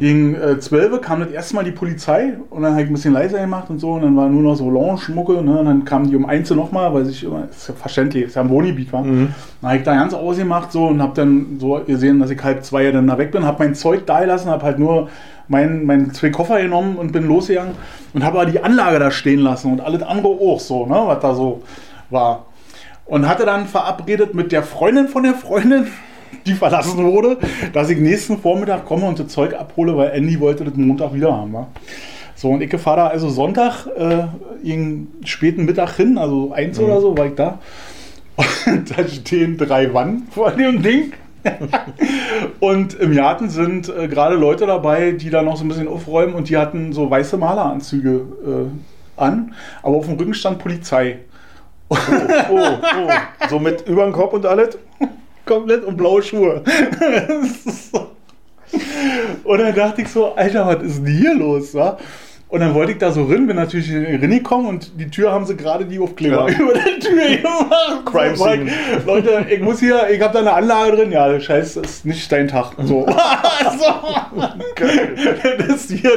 gegen äh, 12 kam das erste Mal die Polizei und dann habe ich ein bisschen leiser gemacht und so und dann war nur noch so Lounge-Mucke ne? und dann kamen die um 1 nochmal, weil sich immer, ist ja verständlich, ist ja ein Wohngebiet war. Mhm. Dann habe ich da ganz ausgemacht so und habe dann so gesehen, dass ich halb zwei dann da weg bin, habe mein Zeug da gelassen, habe halt nur mein, mein zwei Koffer genommen und bin losgegangen und habe aber die Anlage da stehen lassen und alles andere auch so, ne? was da so war. Und hatte dann verabredet mit der Freundin von der Freundin, die verlassen wurde, dass ich nächsten Vormittag komme und das Zeug abhole, weil Andy wollte das Montag wieder haben. Wa? So, und ich fahre da also Sonntag, äh, gegen späten Mittag hin, also eins oder so, war ich da. Und da stehen drei Wannen vor dem Ding. und im Garten sind äh, gerade Leute dabei, die da noch so ein bisschen aufräumen und die hatten so weiße Maleranzüge äh, an, aber auf dem Rücken stand Polizei. Oh, oh. So mit über den Kopf und alles? Komplett und blaue Schuhe. So- Und dann dachte ich so, Alter, was ist denn hier los? Wa? Und dann wollte ich da so rein, bin natürlich reingekommen und die Tür haben sie gerade die Aufkleber Ja. über der Tür gemacht. Crime so, Scene. Leute, ich muss hier, ich habe da eine Anlage drin. Ja, Scheiß, das ist nicht dein Tag. So. so. Das hier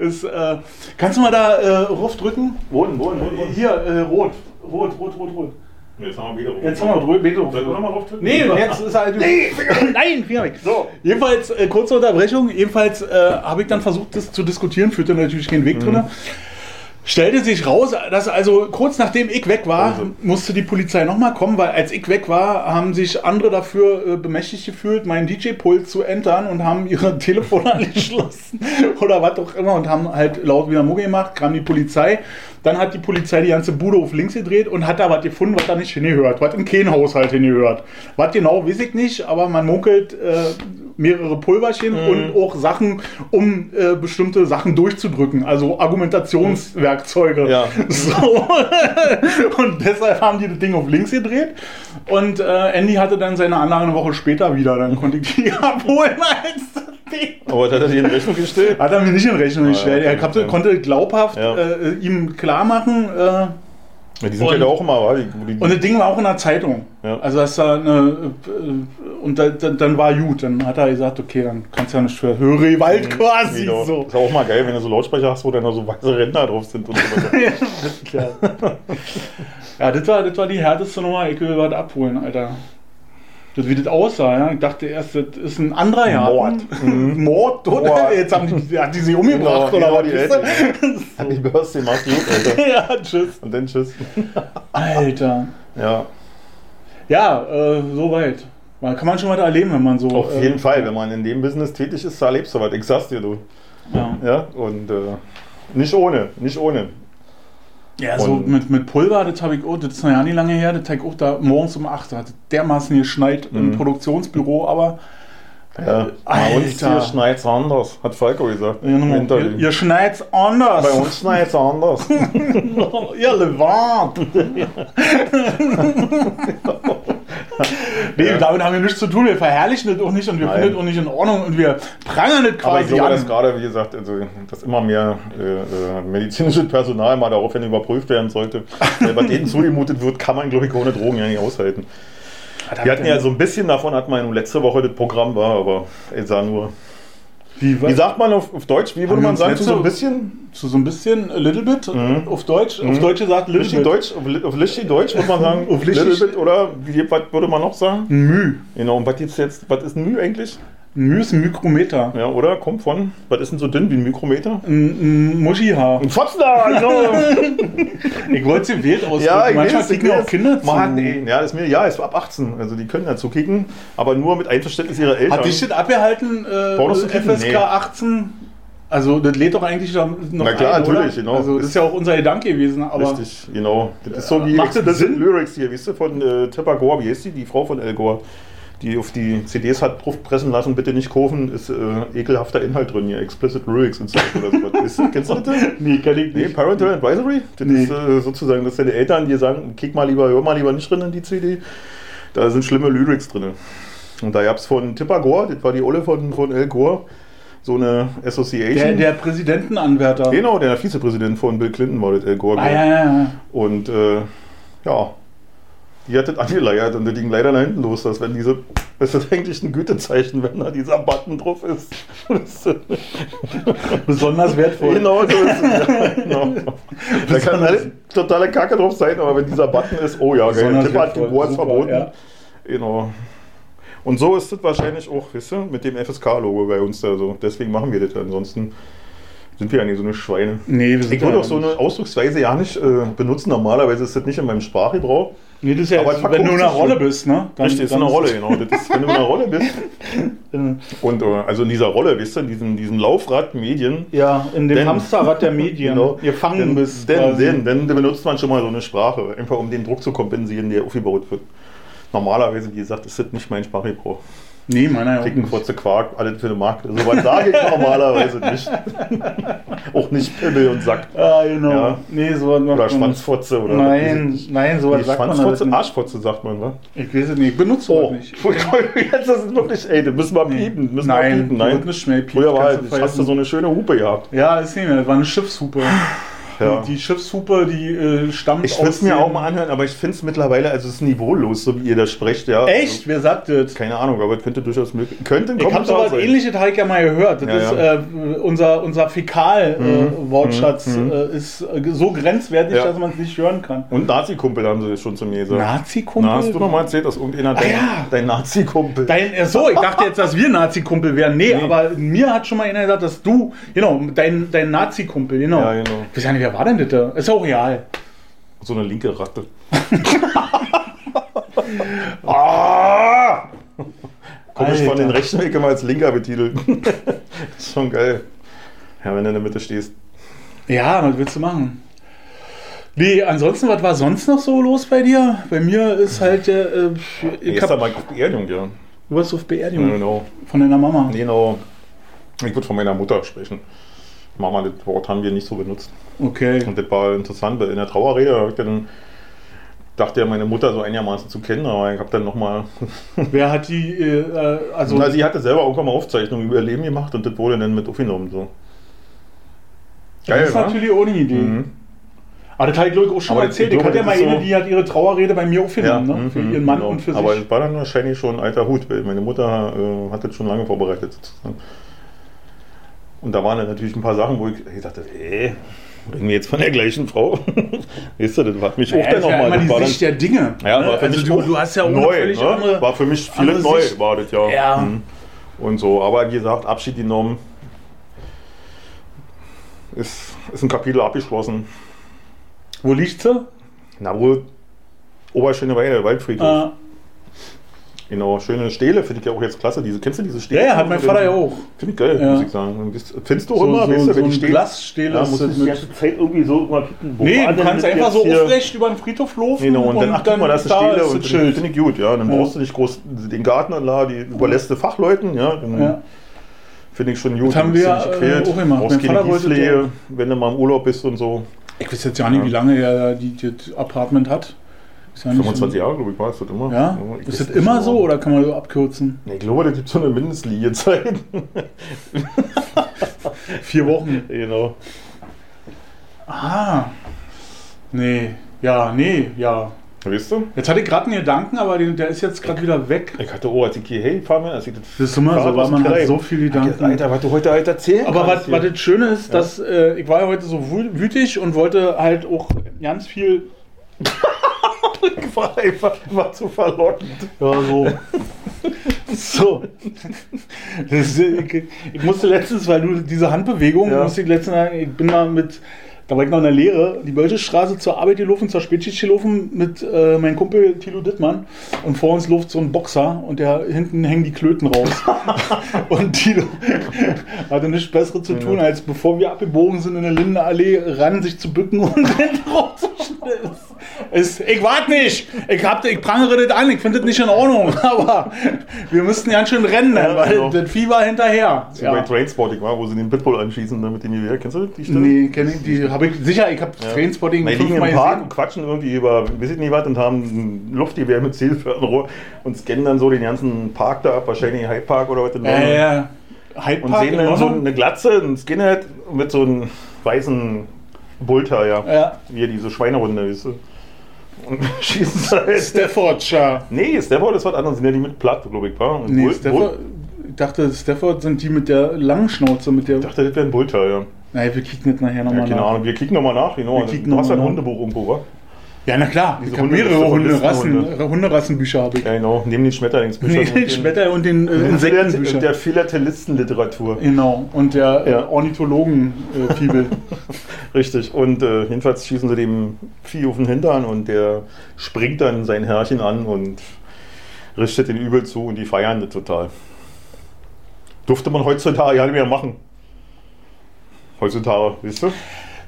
ist, äh, kannst du mal da äh, Ruf drücken? Wohnen, wohnen, wohnen. Hier, äh, rot. Rot, rot, rot, rot. Jetzt haben wir wieder Jetzt haben wir. Bitte. Sollen wir nochmal drauf drücken? Nee, jetzt ist halt. Nee, Nein, Finger weg. So. Jedenfalls, äh, kurze Unterbrechung. Jedenfalls äh, habe ich dann versucht, das zu diskutieren, führte natürlich keinen Weg drin. Stellte sich raus, dass also kurz nachdem ich weg war, Also. musste die Polizei nochmal kommen, weil als ich weg war, haben sich andere dafür äh, bemächtigt gefühlt, meinen DJ-Pult zu entern und haben ihre Telefone angeschlossen oder was auch immer und haben halt laut wieder Mucke gemacht, kam die Polizei. Dann hat die Polizei die ganze Bude auf links gedreht und hat da was gefunden, was da nicht hingehört, was in keinen Haushalt hingehört. Was genau, weiß ich nicht, aber man munkelt äh, mehrere Pulverchen und auch Sachen, um äh, bestimmte Sachen durchzudrücken, also Argumentationswerkzeuge. Ja. So. und deshalb haben die das Ding auf links gedreht und äh, Andy hatte dann seine Anlage eine Woche später wieder, dann konnte ich die abholen als. Aber hat er dir in Rechnung gestellt? Hat er mir nicht in Rechnung gestellt. okay. Er konnte, konnte glaubhaft Ja. äh, ihm klar machen. Äh, Ja, die sind Und- ja auch immer? Die, die, und das Ding war auch in der Zeitung. Ja. Also dass da eine, äh, und da, da, dann war gut. Dann hat er gesagt, okay, dann kannst du ja nicht für höhere Gewalt quasi. Genau. So. Ist auch mal geil, wenn du so Lautsprecher hast, wo dann noch so weiße Ränder drauf sind und so weiter. ja, das ja, das war, das war die härteste Nummer. Ich will was abholen, Alter. Das, wie das aussah, ja. Ich dachte erst, das ist ein anderer Jahr. Mord. Mhm. Mord, oder? Jetzt haben die, hat die sie umgebracht, oder was? die wisst ihr? Die Börse macht gut, Alter. ja, tschüss. Und dann tschüss. Alter. Ja, Ja, äh, soweit. Man kann man schon was erleben, wenn man so. auf äh, jeden Fall. Wenn man in dem Business tätig ist, da erlebst du was. Ich sag's dir, du. Ja, Ja, und äh, nicht ohne, nicht ohne. Ja so Und- mit, mit Pulver, das habe ich auch, das ist noch ja nicht lange her, das habe ich auch da morgens um 8 hat dermaßen geschneit im Mhm. Produktionsbüro, aber Ja, bei uns hier schneit's anders, hat Falco gesagt. Hinter ihr, ihr schneit's anders. Bei uns schneit's anders. ihr Levant. nee, Ja. damit haben wir nichts zu tun. Wir verherrlichen das auch nicht und wir Nein. finden das auch nicht in Ordnung und wir prangern das Aber ich quasi glaube, dass an. gerade, wie gesagt, also, dass immer mehr äh, äh, medizinisches Personal mal daraufhin überprüft werden sollte. Weil bei denen zugemutet wird, kann man, glaube ich, ohne Drogen ja nicht aushalten. Wir hatten ja so ein bisschen davon, hat man letzte Woche das Programm war, aber ich sah nur. Wie, Wie sagt man auf, auf Deutsch? Wie würde man sagen? letzte- So ein bisschen? so, so ein bisschen, a little bit, Mhm. auf Deutsch, auf Mhm. Deutsch gesagt, little Richtig bit. Deutsch? Auf, li- auf richtig Deutsch würde man sagen? Auf richtig- Little bit oder wie, was würde man noch sagen? Müh. Genau, und was jetzt? Was ist ein Müh eigentlich? Ein Müh ist ein Mikrometer. Ja, oder? Kommt von? Was ist denn so dünn wie ein Mikrometer? Ein, ein Muschihaar. Ein Fotzler, genau. Ich wollte sie wild ausdrücken. Ja, ich Manchmal weiß, ich kicken auch. Kinder zu. Man, ey, ja, ist mir, ja, ist ab 18. Also die können dazu kicken, aber nur mit Einverständnis ihrer Eltern. Hat dich das abgehalten, äh, Pornos zu kicken? FSK Nee. 18? Also das lädt doch eigentlich noch Na klar, ein, natürlich, oder? genau. Also das ist ja auch unser Gedanke gewesen, aber Richtig, genau. Das ist so wie Macht das Sinn? Lyrics hier, weißt du, von äh, Tipper Gore, wie heißt die? Die Frau von El Gore, die auf die CDs hat drauf pressen lassen, bitte nicht kaufen, ist äh, ekelhafter Inhalt drin hier, Explicit Lyrics und so oder sowas. Du, kennst du das? nee, kann ich Nee, nicht. Parental Advisory? Das Nee. ist äh, sozusagen, dass deine Eltern dir sagen, kick mal lieber, hör mal lieber nicht drin in die CD. Da sind schlimme Lyrics drin. Und da gab es von Tipper Gore, das war die Olle von, von El Gore, so eine Association. Der, der Präsidentenanwärter. genau, der Vizepräsident von Bill Clinton war das El Gore. Ah, ja, ja, ja. Und äh, ja, die hat das angeleiert und das ging leider nach hinten los, dass wenn diese, das ist eigentlich ein Gütezeichen, wenn da dieser Button drauf ist. Besonders wertvoll. genau so ist es. Ja, genau. Da kann alle totale Kacke drauf sein, aber wenn dieser Button ist, oh ja, geil, Tipp hat super, verboten. ja. Genau. Und so ist das wahrscheinlich auch, wisst ihr, mit dem FSK-Logo bei uns da so. Deswegen machen wir das. Ansonsten sind wir ja nicht so eine Schweine. Nee, wir sind Ich würde auch so eine Ausdrucksweise ja nicht äh, benutzen. Normalerweise ist das nicht in meinem Sprachgebrauch. Nee, das ist ja, Aber jetzt, wenn du in einer Rolle bist, ne? Dann- Richtig, ist eine Rolle, genau. Das ist, wenn du in einer Rolle bist. Und äh, also in dieser Rolle, wisst ihr, in diesem, diesem Laufrad Medien. Ja, in dem Denn- Hamsterrad der Medien. Genau. Gefangen Denn, bist. denn, denn, denn da benutzt man schon mal so eine Sprache, einfach um den Druck zu kompensieren, der aufgebaut wird. Normalerweise, wie gesagt, ist das nicht mein Sprachgebrauch. Nee, meiner ja auch nicht. Quark, alles für den Markt. So was sage ich normalerweise nicht. auch nicht Pimmel und Sack. Ah, genau. Ja. Nee, so was macht Oder Schwanzfotze oder Nein, nein, so was Nee, sagt man Schwanzfotze, nicht. Arschfotze sagt man, wa? Ich weiß es nicht, ich benutze sowas Oh, nicht. jetzt das ist wirklich, ey, das müssen wir Nee. piepen. Müssen Nein, wir piepen. Nein, wird nicht schnell piepen, Früher war halt, du hast du so eine schöne Hupe gehabt. Ja, ist nicht mehr, das war eine Schiffshupe. Ja. Die, die Schiffshupe, die äh, stammt Ich würde es mir den- auch mal anhören, aber ich finde es mittlerweile, also es ist niveaulos, so wie ihr das sprecht, ja. Echt? Wer sagt das? Also, keine Ahnung, aber es könnte durchaus möglich Könnte ein Ich habe sowas ähnliches, ich ja mal gehört. Das Ja, ist, ja. Äh, unser, unser Fäkal-Wortschatz Mhm. äh, ist äh, so grenzwertig, dass man es nicht hören kann. Und Nazi-Kumpel haben sie schon zu mir gesagt. Nazi-Kumpel? Na, hast du noch mal erzählt, dass irgendeiner Ach dein, ja. dein Nazi-Kumpel. Dein, äh, so, ich dachte jetzt, dass wir Nazi-Kumpel wären. Nee, aber mir hat schon mal einer gesagt, dass du, genau, dein, dein Nazi-Kumpel, genau. Ja, genau. Ich weiß ja nicht, wer war denn das da? Ist auch real. So eine linke Ratte. Ah! Komme ich von den rechten Weg immer als linker betitelt. ist schon geil. Ja, wenn du in der Mitte stehst. Ja, was willst du machen? Nee, ansonsten, was war sonst noch so los bei dir? Bei mir ist halt, äh, ich Gestern hab, mal auf Beerdigung, ja. du warst auf Beerdigung Genau. von deiner Mama. Genau. Ich würde von meiner Mutter sprechen. Mama, das Wort haben wir nicht so benutzt. Okay. Und das war interessant, weil in der Trauerrede hab ich dann dachte ja meine Mutter so einigermaßen zu kennen, aber ich habe dann nochmal, Wer hat die, äh, äh, also, also sie hatte selber irgendwann mal Aufzeichnungen über ihr Leben gemacht und das wurde dann mit aufgenommen. So. das ist wa? natürlich ohne Idee. Mhm. Aber das habe ich, glaube ich, auch schon Aber mal erzählt. ich hatte ja mal das eine, so- die hat ihre Trauerrede bei mir aufgenommen, ne? mhm, für ihren Mann genau. und für Aber sich. es war dann wahrscheinlich schon ein alter Hut, weil meine Mutter äh, hat das schon lange vorbereitet. Sozusagen. Und da waren dann natürlich ein paar Sachen, wo ich, ich dachte, ey, reden wir jetzt von der gleichen Frau? weißt du, das hat mich Ja, auch dann ja nochmal. immer das die war dann- Sicht der Dinge. Ja, ne? war für also mich du, hast ja auch neu, ne? andere. War für mich vieles neu, war das ja. Ja. Mhm. Und so, aber wie gesagt, Abschied genommen. Ist, ist ein Kapitel abgeschlossen. Wo liegt sie? Na wohl, Oberschöneweide, Waldfriedhof. Äh, Genau, schöne Stele, finde ich ja auch jetzt klasse. Diese, kennst du diese Stele? ja, ja, hat mein Vater ja auch. Finde ich geil, Ja. muss ich sagen. Und Findest du So, immer, so, weißt du, so wenn die stehen. Glasstähle Ja, muss ich die ganze Zeit irgendwie so immer gucken, wo Nee, du kannst einfach so aufrecht über den Friedhof laufen Genau, und, dann, ach, guck mal, da ist eine Stele und Schild. finde ich gut, ja. Dann brauchst du nicht groß den Garten anladen, die überlässt du Fachleuten, ja. Finde ich schon gut. Das haben wir, äh, auch gemacht. brauchst Mein wollte wenn du mal im Urlaub bist und so. Ich weiß jetzt ja nicht, wie lange er die, das Apartment hat. Ja nicht 25 Jahre, glaube ich, war es das immer. Ja? ich Ist das immer so oder kann man so abkürzen? Nee, Ich glaube, da gibt es so eine Mindestliegezeit. Vier Wochen. genau. Ah. Nee. Ja, nee, ja. Weißt du? Jetzt hatte ich gerade einen Gedanken, aber den, der ist jetzt gerade wieder weg. Ich hatte, oh, als ich hierher gefahren bin, als ich das Das ist immer so, weil man hat so viele Gedanken. Alter, was du heute halt erzählen Aber was, was hier. das Schöne ist, Ja. dass äh, ich war ja heute so wü- wütig und wollte halt auch ganz viel. War einfach immer zu verlockend. Ja, so. so. Ist- ich, ich musste letztens, weil du diese Handbewegung, Ja. musste ich letztens sagen, ich bin mal mit. Da war ich noch in der Lehre, die Böltestraße zur Arbeit gelaufen, zur Spätschicht gelaufen mit äh, meinem Kumpel Thilo Dittmann. Und vor uns läuft so ein Boxer und der hinten hängen die Klöten raus. und Thilo hatte nichts Besseres zu tun, als bevor wir abgebogen sind in der Lindenallee, ran sich zu bücken und hinten rauszuschneiden. Es, ich warte nicht. Ich, hab, ich prangere das an. Ich finde das nicht in Ordnung. Aber wir müssten ganz schön rennen, Ja, weil genau. das Vieh war hinterher. So bei Trainspotting war, wo sie den Pitbull anschießen ne, mit dem Gewehr. Kennst du die Stelle? Nee, kenn ich, die habe ich sicher. Ich habe Trainspotting Die liegen im Park und quatschen irgendwie über, weiß ich nicht was, und haben ein Luftgewehr mit Zielfernrohr und scannen dann so den ganzen Park da ab, wahrscheinlich Hyde Park oder was in Ja, ja. Hyde Und Park sehen in dann so eine Glatze, ein Skinhead mit so einem weißen Bullter, ja. Ja. Wie diese Schweinehunde, weißt du. Und schießen halt. Staffordshire. Nee, Stafford ist was anderes, sind ja die mit Platt, glaube ich, war. Nee, Bull- Stafford. Ich dachte, Stafford sind die mit der langen Schnauze, mit der. Ich dachte, das wäre ein Bullter, ja. Nein, wir kicken das nachher ja nochmal keine nach. Ahnung, wir kicken nochmal nach, genau. Wir kicken du hast ja ein nach. Hundebuch irgendwo, wa? Ja, na klar. Diese Ich habe Hunde- mehrere Hunderassen, Listenhunde. Hunderassenbücher habe ich. Ja, genau, neben den Schmetterlingsbüchern. Nee, und den Schmetter und den äh, und der, Philatelisten-Literatur. Genau, und der Ja. äh, Ornithologen-Fibel. Richtig. Und äh, jedenfalls schießen sie dem Vieh auf den Hintern und der springt dann sein Herrchen an und richtet den übel zu und die feiern das total. Durfte man heutzutage ja nicht mehr machen. Heutzutage, weißt du?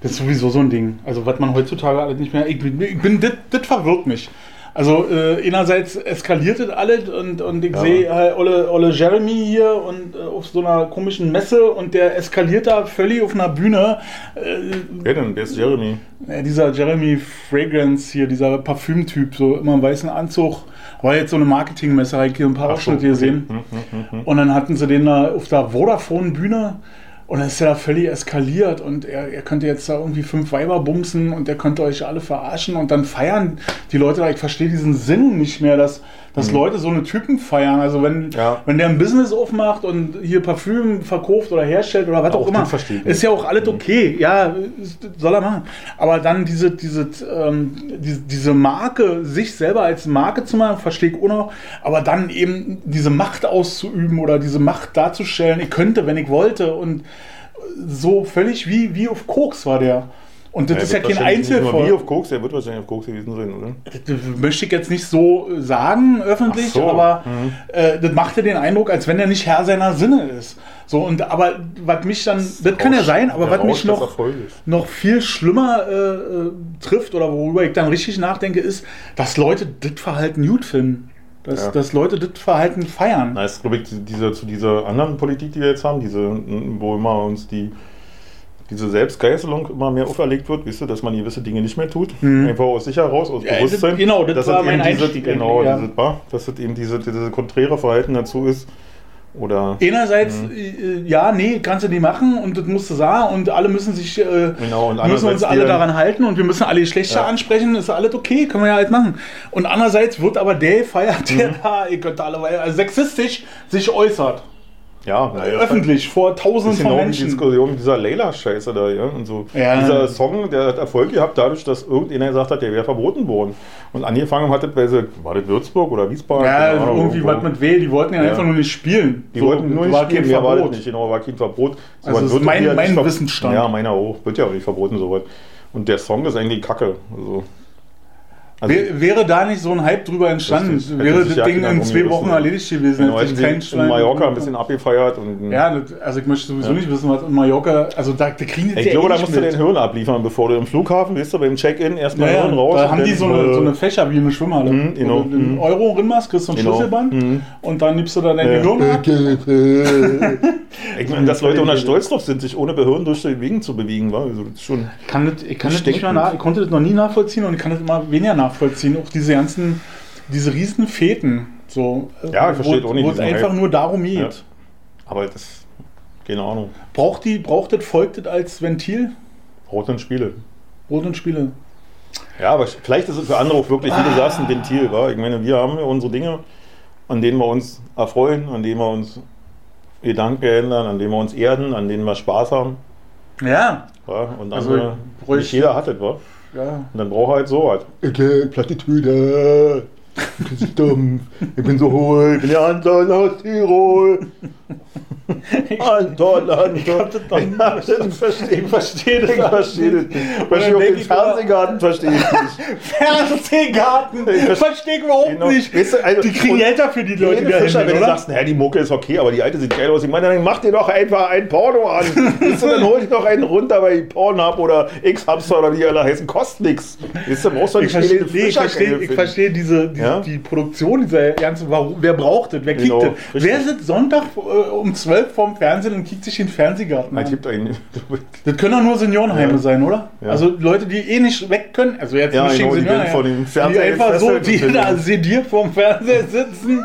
Das ist sowieso so ein Ding. Also, was man heutzutage alles nicht mehr. Ich bin, ich bin das verwirrt mich. Also äh, einerseits eskaliert es alles und, und ich Ja. sehe halt Olle, Olle Jeremy hier und äh, auf so einer komischen Messe und der eskaliert da völlig auf einer Bühne. Äh, Wer denn? Wer ist Jeremy? äh, dieser Jeremy Fragrance hier, dieser Parfümtyp, so immer im weißen Anzug. War jetzt so eine Marketingmesse, habe ich hier ein paar Ach so, Ausschnitte gesehen. okay. Hm, hm, hm, hm. Und dann hatten sie den da auf der Vodafone-Bühne und dann ist er da völlig eskaliert und er, er könnte jetzt da irgendwie fünf Weiber bumsen und der könnte euch alle verarschen und dann feiern die Leute da. Ich verstehe diesen Sinn nicht mehr, dass, dass Leute so eine Typen feiern. Also wenn, Mhm. Ja. wenn der ein Business aufmacht und hier Parfüm verkauft oder herstellt oder was auch, Auch immer, ist ja auch alles okay. Ja, soll er machen. Aber dann diese, diese, ähm, diese, diese Marke, sich selber als Marke zu machen, verstehe ich auch noch. Aber dann eben diese Macht auszuüben oder diese Macht darzustellen, ich könnte, wenn ich wollte. Und so völlig wie, wie auf Koks war der. Und das Er ist ja kein nur Wie Einzelfall. auf Koks, er wird wahrscheinlich auf Koks gewesen sein, oder? Das möchte ich jetzt nicht so sagen öffentlich, so, aber mhm. äh, das machte den Eindruck, als wenn er nicht Herr seiner Sinne ist. So und aber was mich dann, das kann ja sein, aber Der was mich Rausch noch noch viel schlimmer äh, äh, trifft oder worüber ich dann richtig nachdenke, ist, dass Leute das Verhalten gut finden. Dass, Ja. dass Leute das Verhalten feiern. Na, ist, glaube ich, diese, zu dieser anderen Politik, die wir jetzt haben, diese, wo immer uns die, diese Selbstgeißelung immer mehr auferlegt wird, weißt du, dass man gewisse Dinge nicht mehr tut, einfach aus sich heraus, aus Mhm. Ja, Bewusstsein. das- genau, das dass war mein diese, Einstieg Genau, ja. dieses, war, dass es eben diese, diese konträre Verhalten dazu ist. Oder Einerseits, Mhm. äh, ja, nee, kannst du nicht machen und das musst du sagen und alle müssen sich, äh, Genau, und müssen uns alle daran halten und wir müssen alle Geschlechter Ja. ansprechen, ist alles okay, können wir ja halt machen. Und andererseits wird aber der gefeiert, der Mhm. da, ihr könnt alle, also sexistisch sich äußert. Ja, naja, Öffentlich, vor tausenden von Menschen. Diskussion mit dieser Layla-Scheiße da, ja. Und so. Ja. Dieser Song, der hat Erfolg gehabt, dadurch, dass irgendjemand gesagt hat, der wäre verboten worden. Und angefangen hat das, weil sie, war das Würzburg oder Wiesbaden? Ja, Ahnung, irgendwie irgendwo. was mit W, die wollten ja, Ja. einfach nur nicht spielen. Die So, wollten nur nicht war spielen, kein mehr war das Verbot. nicht, genau, war kein Verbot. So Also das ist mein- ja mein Wissensstand. Ja, meiner auch. Wird ja auch nicht verboten, sowas. Und der Song ist eigentlich Kacke. Also, also Wär- Wäre da nicht so ein Hype drüber entstanden, Richtig, wäre das Ding in dann zwei. Wochen erledigt gewesen. genau, hätte kein in Mallorca ein bisschen abgefeiert. Und, Ja, das, also ich möchte sowieso nicht wissen, was in Mallorca, also da, da kriegen die Ich ja glaube, eh da musst du mit. den Hirn abliefern, bevor du im Flughafen bist, du beim Check-in erstmal Ja, ja, Hirn raus. da haben die so eine, äh, so eine Fächer wie eine Schwimmhalle. Mhm, genau. Du einen Mhm. Euro rinmachst, kriegst du ein Genau. Schlüsselband Mhm. und dann nimmst du da dein Ja. Gehirn ab. Ich meine, dass Leute auch da stolz drauf sind, sich ohne Behörden durch die Gegend zu bewegen, war. Also das ist schon. Ich kann das, ich kann das Nicht nicht mehr denken. nach, ich konnte das noch nie nachvollziehen und ich kann das immer weniger nachvollziehen. Auch diese ganzen, diese riesen Feten. So, Ja, ich verstehe wo, auch nicht Wo es diesen einfach Hype. nur darum geht. Ja. Aber das. Keine Ahnung. Braucht, die, braucht das Volk das als Ventil? Braucht dann Spiele. Brot und Spiele. Ja, aber vielleicht ist es für andere auch wirklich, wie du sagst, ein Ventil. Wa? Ich meine, wir haben ja unsere Dinge, an denen wir uns erfreuen, an denen wir uns Gedanken ändern, an denen wir uns erden, an denen wir Spaß haben. Ja. Wa? Und Also, andere, bräuchte- nicht jeder hat das, wa? Ja. Und dann braucht er halt so was. Okay, Plattitüde. Das ist dumm. Ich bin so hohl. Ich bin der Anton aus Tirol. Anton, Anton. Ich hab das doch verstehe ich. verstehe das Ich verstehe das nicht. dann Verstehe auch den ich Fernsehgarten verstehe ich nicht. Fernsehgarten! Ich Verstehe ich überhaupt Genau. nicht. Weißt du, also- die kriegen Geld dafür, die Leute, die da Fischer, wenn du sagst, naja, die Mucke ist okay, aber die alte sieht geil aus. Ich meine, dann mach dir doch einfach ein Porno an. Weißt du, dann hol dir doch einen runter bei Pornhub oder X-Hamster oder wie alle heißen. Kostet nichts. Weißt du, brauchst du Ich nicht verstehe, Helene nee, ich verstehe, ich verstehe diese, diese Ja? Die Produktion dieser ganzen, warum, wer braucht das, wer kickt Genau, das? Wer sitzt Sonntag äh, um 12 vorm Fernsehen und kickt sich den Fernsehgarten an? gibt einen. Das können doch nur Seniorenheime Ja. sein, oder? Ja. Also Leute, die eh nicht weg können, also jetzt Ja, nicht genau, die werden vor dem die Fernseher einfach so, die da sediert vorm Fernseher sitzen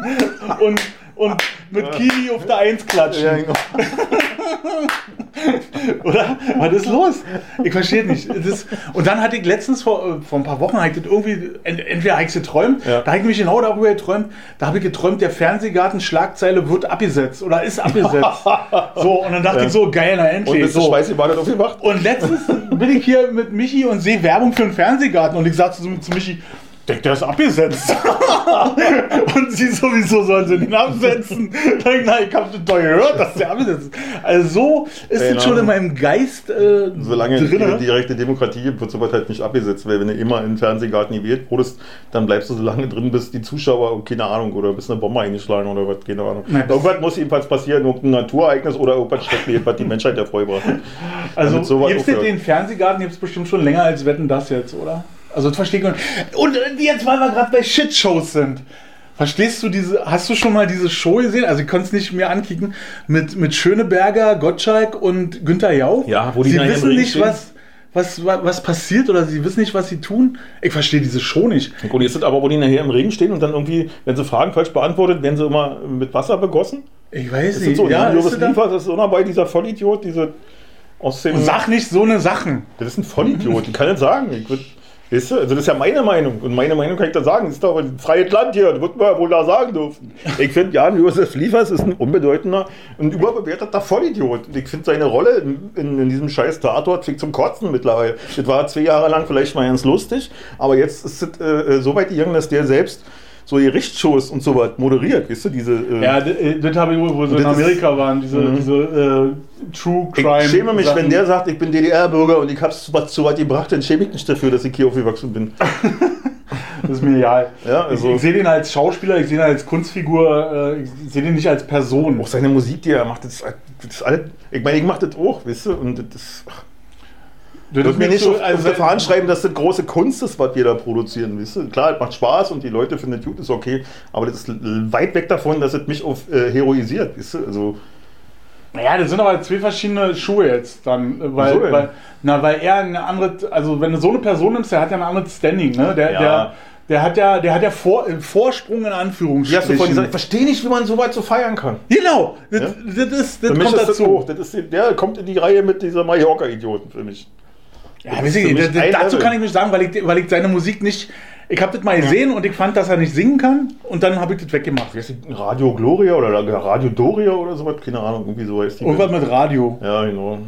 und, und mit Kiwi auf der Eins klatschen. Ja, genau. Oder? Was ist los? Ich verstehe nicht. Das und dann hatte ich letztens vor, äh, vor ein paar Wochen ich das irgendwie, ent, entweder habe ich es geträumt, Ja. da habe ich mich genau darüber geträumt, da habe ich geträumt, der Fernsehgarten Schlagzeile wird abgesetzt oder ist abgesetzt. so, und dann dachte Ja. ich so, geil, na Und endlich. bist du so. scheiße, war das aufgemacht? Und letztens bin ich hier mit Michi und sehe Werbung für einen Fernsehgarten und ich sagte zu, zu Michi, Denk, der ist abgesetzt. und sie sowieso sollen sie den absetzen. Denk, na, ich hab das doch gehört, dass der abgesetzt ist. Also so ist es Genau. schon in meinem Geist äh, Solange es drin. keine direkte Demokratie gibt, wird sowas halt nicht abgesetzt. Weil wenn du immer in den Fernsehgarten gewählt wurdest, dann bleibst du so lange drin, bis die Zuschauer, oh, keine Ahnung, oder bis eine Bombe eingeschlagen oder was, keine Ahnung. Nein. Irgendwas muss jedenfalls passieren, irgendein Naturereignis oder irgendwas Schreckliches, was die Menschheit hat. Also sowas gibt's den, Fernsehgarten gibt's bestimmt schon länger als Wetten das jetzt, oder? Also das verstehe ich nicht. Und äh, jetzt, weil wir gerade bei Shitshows sind. Verstehst du diese, hast du schon mal diese Show gesehen? Also ich konnte es nicht mehr ankicken. Mit, mit Schöneberger, Gottschalk und Günther Jauch. Ja, wo die Sie wissen nicht, stehen. was, was, was, passiert oder sie wissen nicht, was sie tun. Ich verstehe diese Show nicht. Und jetzt sind aber, wo die nachher im Regen stehen und dann irgendwie, wenn sie Fragen falsch beantwortet, werden sie immer mit Wasser begossen. Ich weiß Das nicht. so, ja, ist Joris sie da? Liefers ist immer bei dieser Vollidiot, diese aus dem. Sag nicht so eine Sachen. Das ist ein Vollidiot, ich kann nicht sagen. Ich würd, weißt du, also das ist ja meine Meinung. Und meine Meinung kann ich da sagen. Das ist doch ein freies Land hier, das wird man ja wohl da sagen dürfen. Ich finde, Jan Josef Liefers ist ein unbedeutender und überbewerteter Vollidiot. Ich finde seine Rolle in, in, in diesem scheiß Tatort fick zum Kotzen mittlerweile. Das war zwei Jahre lang vielleicht mal ganz lustig, aber jetzt ist es äh, so weit gegangen, dass der selbst so Gerichtsshows und so was moderiert, weißt du, diese... Äh, Ja, äh, das habe ich, wo sie in das ist- Amerika waren, diese, Mhm. diese äh, True Crime. Ich schäme mich, Sachen. wenn der sagt, ich bin DDR-Bürger und ich hab's zu was, zu was gebracht, dann schäme ich mich dafür, dass ich hier aufgewachsen bin. Das ist mir egal. Ja, also- ich, ich sehe den als Schauspieler, ich sehe ihn als Kunstfigur, äh, ich sehe den nicht als Person. Auch seine Musik, die er macht, das, das ist alles, ich meine, ich mach das auch, weißt du, und das ach, Das wird mir nicht so- auf, also auf der Fahne schreiben, dass das große Kunst ist, was wir da produzieren, weißt du. Klar, es macht Spaß und die Leute finden es gut, ist okay, aber das ist weit weg davon, dass es mich auf äh, heroisiert, weißt du, also, Naja, das sind aber zwei verschiedene Schuhe jetzt dann. äh, Weil, denn? weil, na, weil er eine andere, also wenn du so eine Person nimmst, der hat ja ein anderes Standing, ne? Der, Ja. der, der hat ja, der hat ja Vor, äh, Vorsprung in Anführungsstrichen. vorhin gesagt, ich verstehe nicht, wie man so weit so feiern kann. Genau, das, Ja? das, das mich kommt ist das dazu. hoch, das ist, der kommt in die Reihe mit dieser Mallorca-Idioten für mich. Ja, ich dazu Level. kann ich nicht sagen, weil ich, weil ich seine Musik nicht. Ich habe das mal gesehen und ich fand, dass er nicht singen kann und dann habe ich das weggemacht. Wie? Radio Gloria oder Radio Doria oder sowas? Keine Ahnung, irgendwie so heißt die. Irgendwas mit Radio. Ja, genau.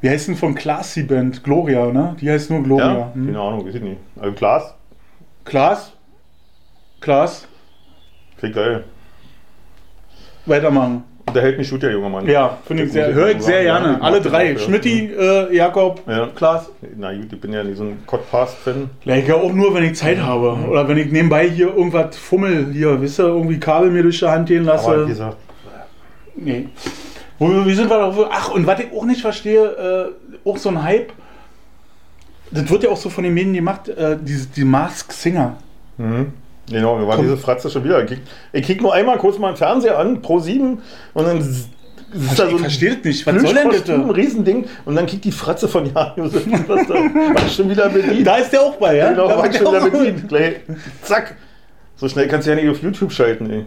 Wie heißt denn von Classy Band? Gloria, ne? Die heißt nur Gloria. Ja, Hm. keine Ahnung, weiß ich nicht. Also Klaas, Klaas? Klaas? klingt geil. Weitermachen. Unterhält mich gut, der junge Mann. Ja, finde ich sehr, höre ich sehr ja, gerne. ich Alle drei. ja. Schmidti, äh, Jakob, Ja. Klaas. Na gut, ich bin ja nicht so ein Codpast-Fan. Ja, ich auch nur, wenn ich Zeit habe. Oder wenn ich nebenbei hier irgendwas fummel, hier, wisst ihr, irgendwie Kabel mir durch die Hand gehen lasse. Aber wie gesagt, Nee. Wo, wie sind wir da? Ach, und was ich auch nicht verstehe, äh, auch so ein Hype. Das wird ja auch so von den Medien gemacht, äh, diese, die Mask Singer. mhm. Genau, mir war Komm. diese Fratze schon wieder. Ich kick nur einmal kurz mal den Fernseher an, pro 7 und dann ist da ich verstehe das nicht. Was soll denn? Plüschkostüm, Ein Riesending und dann kickt die Fratze von Jan Josef was da. War schon wieder bedient. Da ist der auch bei, ja? Genau, da war schon der wieder bedient. Gleich, zack. So schnell kannst du ja nicht auf YouTube schalten, ey.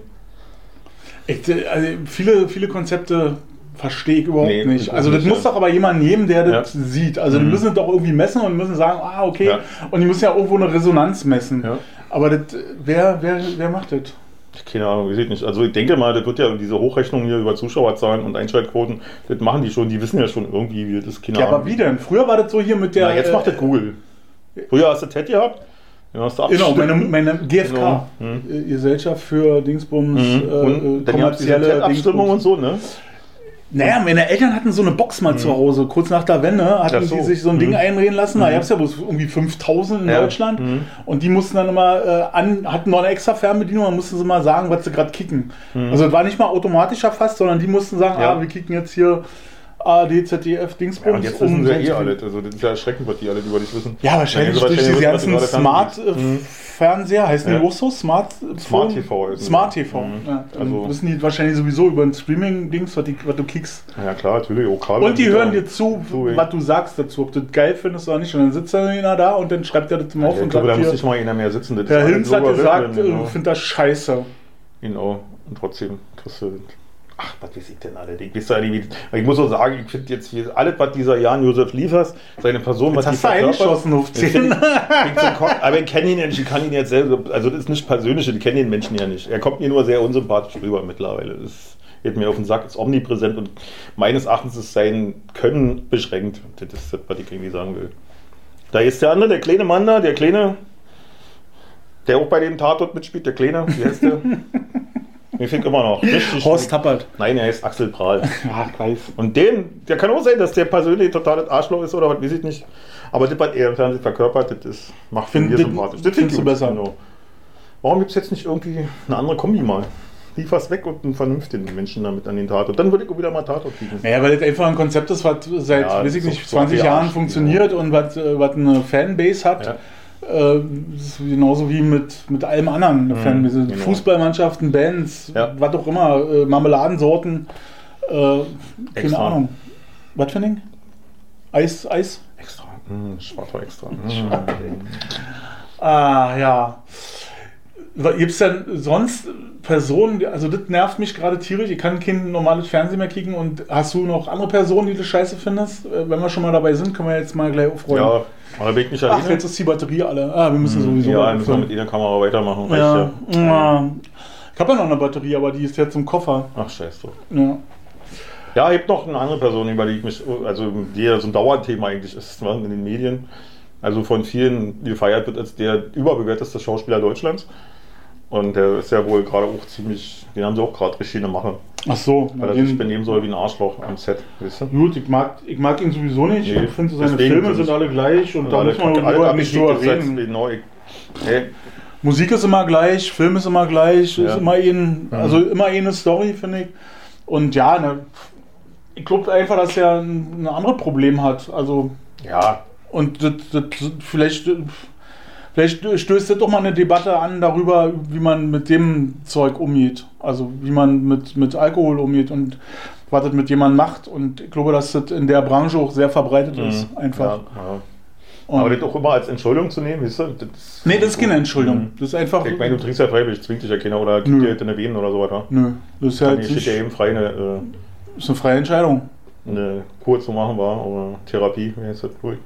Ich, äh, also viele, viele Konzepte verstehe ich überhaupt Nee, nicht. das Also das muss ja. doch aber jemand nehmen, der das Ja. sieht. Also die Mhm. müssen es doch irgendwie messen und müssen sagen, ah, okay. Ja. Und die müssen ja irgendwo eine Resonanz messen. Ja. Aber das, äh, wer, wer, wer macht das? Keine Ahnung, ich weiß nicht. Also ich denke mal, das wird ja diese Hochrechnung hier über Zuschauerzahlen und Einschaltquoten, das machen die schon, die wissen ja schon irgendwie, wie das ist. Keine Ja, Ahnung. aber wie denn? Früher war das so hier mit der. Ja, jetzt äh, macht das Google. Früher hast du TED gehabt, dann hast du Genau, meine, meine GfK, Genau. Hm. äh, Gesellschaft für Dingsbums, Mhm. äh, kommerzielle TED-Abstimmung und so, ne? Naja, meine Eltern hatten so eine Box mal zu Hause, kurz nach der Wende, hatten so. die sich so ein Ding Mhm. einreden lassen. Da Mhm. gab es ja bloß irgendwie 5000 in Ja. Deutschland. Mhm. Und die mussten dann immer äh, an, hatten noch eine extra Fernbedienung, dann mussten sie mal sagen, was sie gerade kicken. Mhm. Also es war nicht mal automatisch erfasst, sondern die mussten sagen, Ja. ah, wir kicken jetzt hier ARD, ZDF, Dingsbums. Ja, und jetzt wissen sie ja eh alles. Also das ist ja erschreckend, was die alle über dich wissen. Ja, wahrscheinlich Ja, durch diese wissen, ganzen du gerade Smart kannst. Mhm. äh, Fernseher, heißen Ja. die auch so? Smart, Smart? TV ist- Smart TV. Mhm. Ja, dann Also- wissen die wahrscheinlich sowieso über ein Streaming-Dings, was, was du kickst. Ja klar, natürlich, auch Kabel. Und die hören dir zu, ey. was du sagst dazu, ob du das geil findest oder nicht. Und dann sitzt da einer da und dann schreibt er das mal auf Ich und glaube, da muss nicht mal einer mehr sitzen. Das Herr Hinz hat gesagt, überwältigend, äh, genau. ich finde das scheiße. Genau. Und trotzdem kriegst du. Ach, was weiß ich denn alle? Ich, weiß ja nicht, wie- ich muss auch sagen, ich finde jetzt hier alles, was dieser Jan Josef Liefers, seine Person, was Jetzt hast du eingeschossen auf Das 10. find ich- ich zum Kopf- Aber ich kenne ihn ja nicht, ich kann ihn jetzt selber, also das ist nicht persönlich, ich kenne den Menschen ja nicht. Er kommt mir nur sehr unsympathisch rüber mittlerweile. Das geht mir auf den Sack, ist omnipräsent und meines Erachtens ist sein Können beschränkt. Das ist das, was ich irgendwie sagen will. Da ist der andere, der kleine Mann da, der kleine, der auch bei dem Tatort mitspielt, der kleine, wie heißt der? Mir fehlt immer noch. Richtig. Horst Tappert. Nein, er heißt Axel Prahl. Ja, ich weiß. Und den, der kann auch sein, dass der persönlich totales Arschloch ist oder was, weiß ich nicht. Aber das, was er im Fernsehen verkörpert, das ist, macht Find- mir das sympathisch. findest du besser? Genau. Warum gibt es jetzt nicht irgendwie eine andere Kombi mal? liefer's weg und einen vernünftigen Menschen damit an den Tatort. Dann würde ich auch wieder mal Tatort kriegen. Naja, weil das einfach ein Konzept ist, was seit, Ja, weiß ich nicht, so 20 die Jahren funktioniert und was, äh, was eine Fanbase hat. Ja. Äh, genauso wie mit, mit allem anderen eine Fanbase. genau. Fußballmannschaften, Bands, Ja. was auch immer, äh, Marmeladensorten, äh, keine Extra. Ahnung. Was für ein Ding? Eis, Eis? Extra. Hm, Schwarzer extra. Hm. Ah, ja. Gibt es denn sonst Personen, also das nervt mich gerade tierisch, ich kann kein normales Fernsehen mehr kriegen und hast du noch andere Personen, die du scheiße findest? Äh, Wenn wir schon mal dabei sind, können wir jetzt mal gleich aufräumen. Ja, aber bin ich nicht Ach, alleine. jetzt ist die Batterie alle. Ah, wir müssen sowieso ja, müssen wir mit jeder Kamera weitermachen. Ja. ja. Ich habe ja noch eine Batterie, aber die ist jetzt im Koffer. Ach, scheiß drauf. Ja. Ja, ich habe noch eine andere Person, über die ich mich, also die ja so ein Dauerthema eigentlich ist ne, in den Medien. Also von vielen gefeiert wird als der überbewerteste Schauspieler Deutschlands. Und der ist ja wohl gerade auch ziemlich, den haben sie auch gerade richtig in der Mache. Ach so. Weil er sich benehmen soll wie ein Arschloch am Set, weißt du? Gut, ich mag, ich mag ihn sowieso nicht. Nee, ich finde, seine Filme sind sind alle gleich und da muss man alle nicht drüber abgeschickt, reden. Genau, ich, hey, Musik ist immer gleich, Film ist immer gleich, Ja. ist immer ein, also immer eine Story, finde ich. Und ja, ne, ich glaube einfach, dass er ein, ein anderes Problem hat. Also, ja, und das, das, vielleicht, vielleicht stößt das doch mal eine Debatte an darüber, wie man mit dem Zeug umgeht. Also, wie man mit, mit Alkohol umgeht und was das mit jemandem macht. Und ich glaube, dass das in der Branche auch sehr verbreitet ist. Einfach. Ja, ja. Aber das auch immer als Entschuldigung zu nehmen, weißt du? Das nee, das ist keine Entschuldigung. Mhm. Das ist einfach. Ich meine, du trinkst ja freiwillig, zwingt dich ja keiner oder Nö. dir halt in der Venen oder so weiter. Nö, das ist jetzt ich steht ja eben frei, eine, ist eine freie Entscheidung. äh, eine Kur zu machen war oder Therapie, wie heißt das wohl?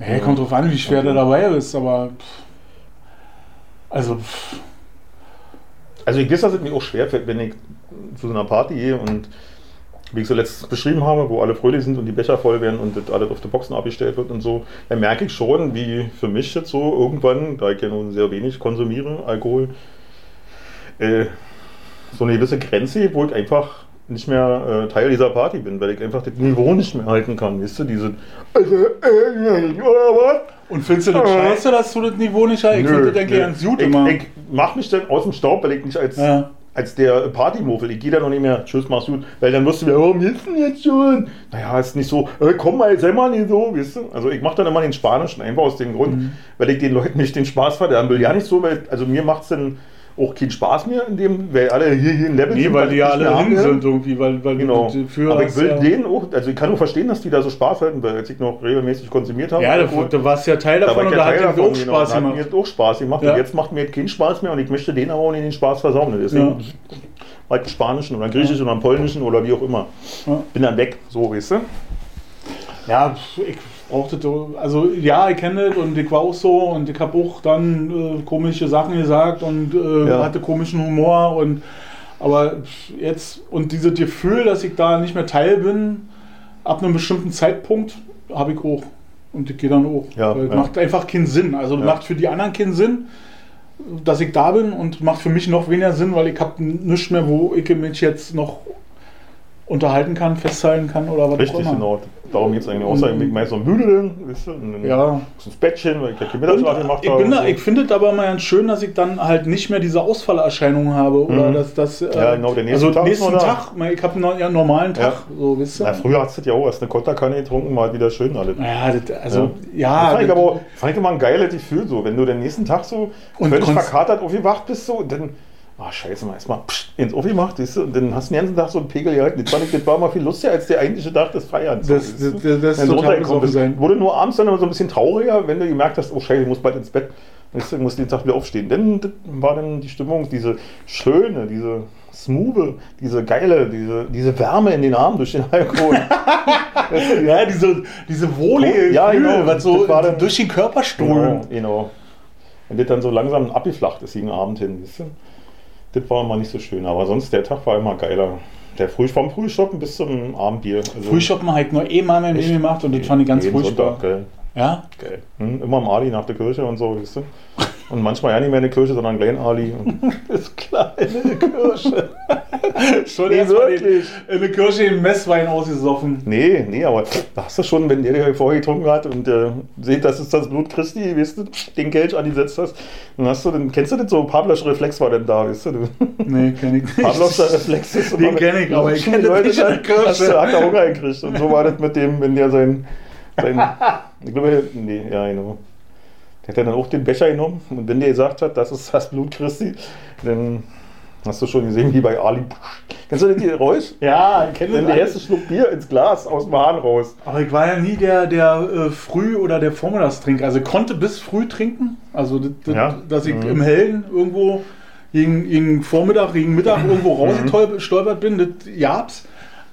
Ja, kommt drauf an, wie schwer der dabei ist, aber. Pff, also, pff, Also ich weiß, dass es mir auch schwer fällt, wenn ich zu so einer Party gehe und wie ich so letztens beschrieben habe, wo alle fröhlich sind und die Becher voll werden und das alles auf die Boxen abgestellt wird und so, dann merke ich schon, wie für mich jetzt so irgendwann, da ich ja nun sehr wenig konsumiere, Alkohol, äh, so eine gewisse Grenze, wo ich einfach nicht mehr äh, Teil dieser Party bin, weil ich einfach das Niveau nicht mehr halten kann, weißt du, diese also, äh, und findest du das Äh. scheiße, dass du das Niveau nicht hast? Ich Nö, finde das denke ich nö. ganz gut ich, immer. Ich mach mich dann aus dem Staub, weil ich nicht als, Ja. als der Partymuffel, ich gehe da noch nicht mehr, tschüss, mach's gut, weil dann wirst du wieder, warum jetzt denn jetzt schon? Naja, ist nicht so, äh, komm mal, sei mal nicht so, weißt du? Also ich mach dann immer den Spanischen, einfach aus dem Grund, Mhm. weil ich den Leuten nicht den Spaß verderben will. Ja, nicht so, weil, also mir macht's dann auch keinen Spaß mehr, in dem, weil alle hier, hier ein Level nee, weil die ja alle hin sind irgendwie, weil, weil Genau. für Aber ich will ja, denen auch, also ich kann nur verstehen, dass die da so Spaß halten, weil als ich noch regelmäßig konsumiert habe. Ja, Alkohol, du, du warst ja Teil da davon ich und ja da hat davon, auch genau. Spaß Da hat gemacht. mir jetzt auch Spaß gemacht. Ja. Und jetzt macht mir jetzt keinen Spaß mehr und ich möchte denen aber auch nicht den Spaß versauen. Deswegen halt einen Spanischen oder einen Griechischen oder einen Polnischen oder wie auch immer. Ja. Bin dann weg, so, weißt du? Ja, ich brauchte so, also ja, ich kenne das und ich war auch so und ich habe auch dann äh, komische Sachen gesagt und äh, Ja. hatte komischen Humor und aber jetzt und dieses Gefühl, dass ich da nicht mehr Teil bin, ab einem bestimmten Zeitpunkt habe ich auch und ich gehe dann auch. Ja, ja. macht einfach keinen Sinn. Also macht für die anderen keinen Sinn, dass ich da bin und macht für mich noch weniger Sinn, weil ich habe nichts mehr, wo ich mich jetzt noch unterhalten kann, festhalten kann oder was auch Richtig, immer. genau. Darum geht es eigentlich. Außer ich bin meist so weißt du? Und Ja. ins Bettchen, weil ich ja Und Mittagsschlaf gemacht ich, habe. bin da, so. ich finde es aber mal ganz schön, dass ich dann halt nicht mehr diese Ausfallerscheinungen habe. Oder Mhm. dass das. Äh, Ja, genau, der nächste also Tag nächsten. Tag. Ich habe einen, ja, normalen Tag. Ja. So, wisst ihr? Na, früher hast du das ja auch, hast eine Konterkanne getrunken, halt wieder schön alles. ja, das, also, das ja. fand, ich das- aber auch, fand ich immer ein geiles Gefühl so, wenn du den nächsten Tag so Und völlig verkatert aufgewacht bist so dann, ah scheiße, mal erstmal ins Off gemacht, weißt du, und dann hast du den ganzen Tag so einen Pegel gehalten. Das, fand ich, das war mal viel lustiger als der eigentliche Tag des Feierns. so, Das- du. das- das- das ist total besoffen sein. Wurde nur abends dann immer so ein bisschen trauriger, wenn du gemerkt hast, oh scheiße, ich muss bald ins Bett. Weißt du, ich muss den Tag wieder aufstehen. Dann das war dann die Stimmung, diese schöne, diese smooth, diese geile, diese, diese Wärme in den Armen durch den Alkohol. ja, diese, diese wohlige Ja, Gefühl, genau. was so war dann- durch den Körper Genau, strömt. genau. Wenn das dann so langsam abgeflacht ist gegen Abend hin, weißt du? Das war immer nicht so schön, aber sonst der Tag war immer geiler. Der Früh, vom Frühschoppen bis zum Abendbier. Also Frühschoppen habe ich nur in meinem Echt? Leben gemacht und das fand ich ganz furchtbar. Sonntag, geil. Ja? geil. Hm, immer am Ali nach der Kirche und so, weißt du? Und manchmal ja nicht mehr in der Kirche, sondern Klein Ali. Und ist klar, in der Kirche. Schon Nee, den- wirklich. in der Kirche den Messwein ausgesoffen. nee, nee, aber da hast du schon, wenn der dir vorher getrunken hat und äh, seht, das ist das Blut Christi, weißt du, den Kelch angesetzt hast, dann hast du, dann kennst du das so, Pavlos Reflex war denn da, weißt du. du Nee, kenn ich nicht. Pavlos Reflex ist Den kenn ich, aber ich kenn das nicht in der Kirche. Hast du, hat er Hunger gekriegt. Und so war das mit dem, wenn der sein, sein ich glaube, nee, ja, genau. Der hat dann auch den Becher genommen und wenn der gesagt hat, das ist das Blut Christi, dann hast du schon gesehen, wie bei Ali. Kennst du das Geräusch? Ja, ich kenne Wenn der erste Schluck Bier ins Glas aus dem Hahn raus. Aber ich war ja nie der, der äh, Früh- oder der Vormittagstrinker. Also ich konnte bis früh trinken. Also, das, das, Ja. dass ich Mhm. im Hellen irgendwo gegen, gegen Vormittag, gegen Mittag irgendwo Mhm. rausgestolpert bin, das gab's.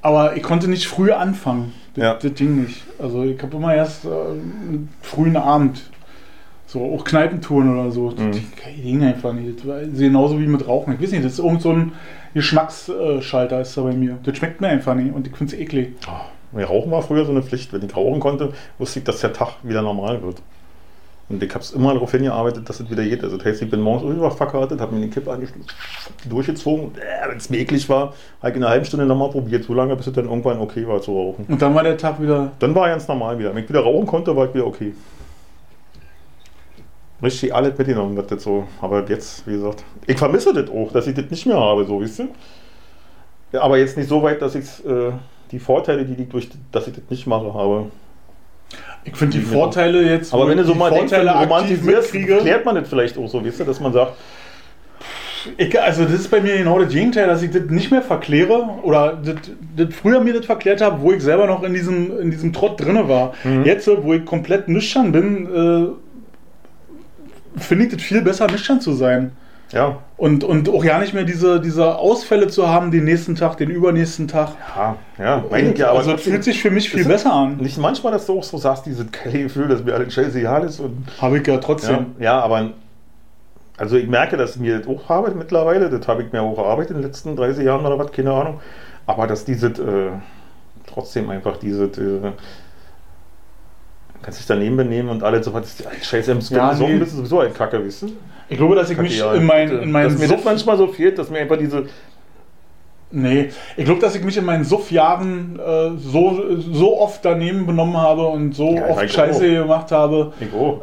Aber ich konnte nicht früh anfangen. Das, Ja. das ging nicht. Also ich habe immer erst äh, einen frühen Abend. So, auch Kneipentouren oder so. Mhm. Das ging einfach nicht. Genauso wie mit Rauchen. Ich weiß nicht, das ist irgend so ein Geschmacksschalter ist da bei mir. Das schmeckt mir einfach nicht und ich finde es eklig. Oh, Rauchen war früher so eine Pflicht. Wenn ich rauchen konnte, wusste ich, dass der Tag wieder normal wird. Und ich habe es immer darauf hingearbeitet, dass es wieder geht. Also das heißt, ich bin morgens rüber verkartet, habe mir den Kipp angeschlossen, durchgezogen. Äh, Wenn es mir eklig war, habe ich in einer halben Stunde nochmal probiert, so lange, bis es dann irgendwann okay war zu rauchen. Und dann war der Tag wieder Dann war ganz normal wieder. Wenn ich wieder rauchen konnte, war ich wieder okay. Richtig alles mitgenommen, das, so. Aber jetzt, wie gesagt, ich vermisse das auch, dass ich das nicht mehr habe, so, wisst ihr? Ja, aber jetzt nicht so weit, dass ich äh, die Vorteile, die ich durch, dass ich das nicht mache, habe. Ich finde die Vorteile jetzt, Aber wenn du so mal denkst, Vorteile aktiv romantisierst, klärt man das vielleicht auch so, wisst ihr, dass man sagt, ich, also das ist bei mir genau das Gegenteil, dass ich das nicht mehr verkläre oder das, das früher mir das verklärt habe, wo ich selber noch in diesem, in diesem Trott drinne war. Mhm. Jetzt, wo ich komplett nüchtern bin, äh, finde ich das viel besser, nüchtern zu sein. ja, Und, und auch ja nicht mehr diese, diese Ausfälle zu haben, den nächsten Tag, den übernächsten Tag. ja, ja, meine ich ja, aber also das fühlt sich für mich viel besser an. nicht manchmal, dass du auch so sagst, dieses Gefühl, dass mir alles scheißegal ist und Habe ich ja Ja, trotzdem. ja, aber also ich merke, dass ich mir das auch habe mittlerweile. Das habe ich mir auch erarbeitet in den letzten 30 Jahren oder was, keine Ahnung. Aber dass diese äh, trotzdem einfach diese äh, kannst dich daneben benehmen und alles so. Scheiße, im Ja, so nee. bist du sowieso ein Kacke, weißt du? Ich glaube, dass ich Kacke, mich ja, in, mein, bitte. in meinen Dass mir das manchmal so fehlt, dass mir einfach diese. Nee, ich glaube, dass ich mich in meinen Suffjahren äh, so, so oft daneben benommen habe und so Ja, oft Scheiße auch. gemacht habe,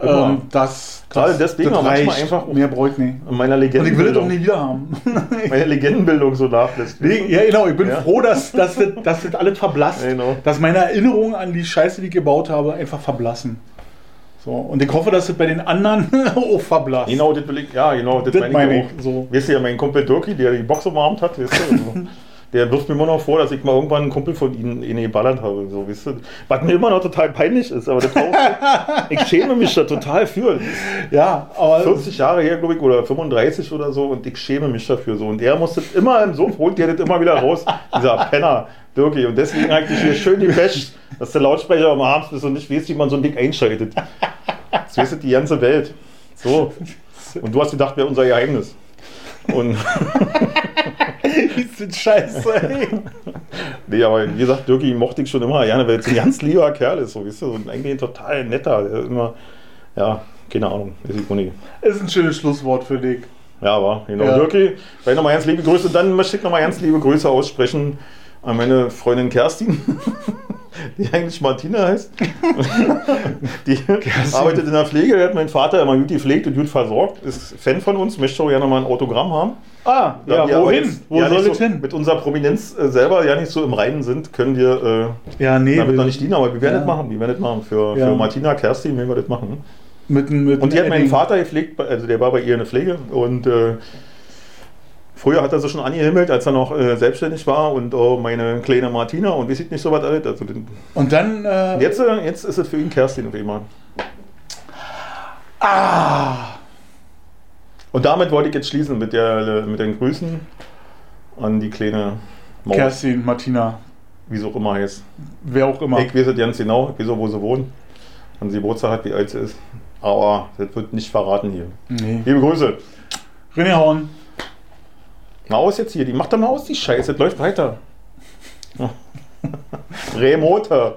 immer. ähm, dass Gerade deswegen das auch manchmal reicht. einfach mehr bräuchte nicht. in meiner Und ich will das auch nie wieder haben. meine Legendenbildung so nachlässt. nee, ja, genau, ich bin Ja. froh, dass, dass, das, dass das alles verblasst. Genau. Dass meine Erinnerungen an die Scheiße, die ich gebaut habe, einfach verblassen. So, und ich hoffe, dass das bei den anderen auch verblasst. Genau, das will ich, ja, genau, das, Das meine meine ich ich, auch. so. Weißt du ja, mein Kumpel Dirki, der die Box umarmt hat, weißt du, also, der wirft mir immer noch vor, dass ich mal irgendwann einen Kumpel von ihnen in geballert habe, so, weißt du. Was mir immer noch total peinlich ist, aber das auch ich schäme mich da total für. Ja, aber 40 Jahre her, glaube ich, oder 35 oder so, und ich schäme mich dafür so. Und er musste immer im Sof holt der das immer wieder raus, dieser Penner, Dirki. Und deswegen eigentlich hier schön die Pech, dass der Lautsprecher umarmt ist und nicht weiß, wie man so ein Ding einschaltet. Das weiß die ganze Welt. So. Und du hast gedacht, wäre unser Geheimnis. Und ist das scheiße, ey. nee, aber wie gesagt, Dirki mochte ich schon immer gerne, weil es ein ganz lieber Kerl ist, so, weißt du, und eigentlich ein total netter, immer, ja, keine Ahnung, weiß ich nicht. Ist ein schönes Schlusswort für dich. Ja, aber genau, Ja. Dirki, vielleicht nochmal ganz liebe Grüße, dann möchte ich nochmal ganz liebe Grüße aussprechen an meine Freundin Kerstin, die eigentlich Martina heißt. Die arbeitet in der Pflege, der hat mein Vater immer gut gepflegt und gut versorgt, ist Fan von uns, möchte auch gerne mal ein Autogramm haben. Ah, Da ja, wohin? jetzt Wo ja soll es so, hin? Mit unserer Prominenz äh, selber ja nicht so im Reinen sind, können wir äh, Ja, nee. damit wir- noch nicht dienen, aber wir werden Ja. das machen. Wir werden das machen. Für, Ja. für Martina, Kerstin werden wir das machen. Mit, mit Und die hat meinen. Vater gepflegt, also der war bei ihr in der Pflege und äh, früher hat er sie schon angehimmelt, als er noch äh, selbstständig war und oh, meine kleine Martina und wie sieht nicht so was alles. Also, den- Und dann. Äh, jetzt, äh, jetzt ist es für ihn Kerstin auf einmal. Ah! Und damit wollte ich jetzt schließen mit, der, mit den Grüßen an die kleine Maus, Kerstin, Martina, wie sie auch immer heißt. wer auch immer. Ich weiß es ganz genau, ich weiß auch, wo sie wohnt. Wann sie Geburtstag hat, wie alt sie ist. Aber das wird nicht verraten hier. Nee. Liebe Grüße. René Horn. Mal aus jetzt hier. Die macht doch mal aus, die Scheiße. Das läuft weiter. Remote.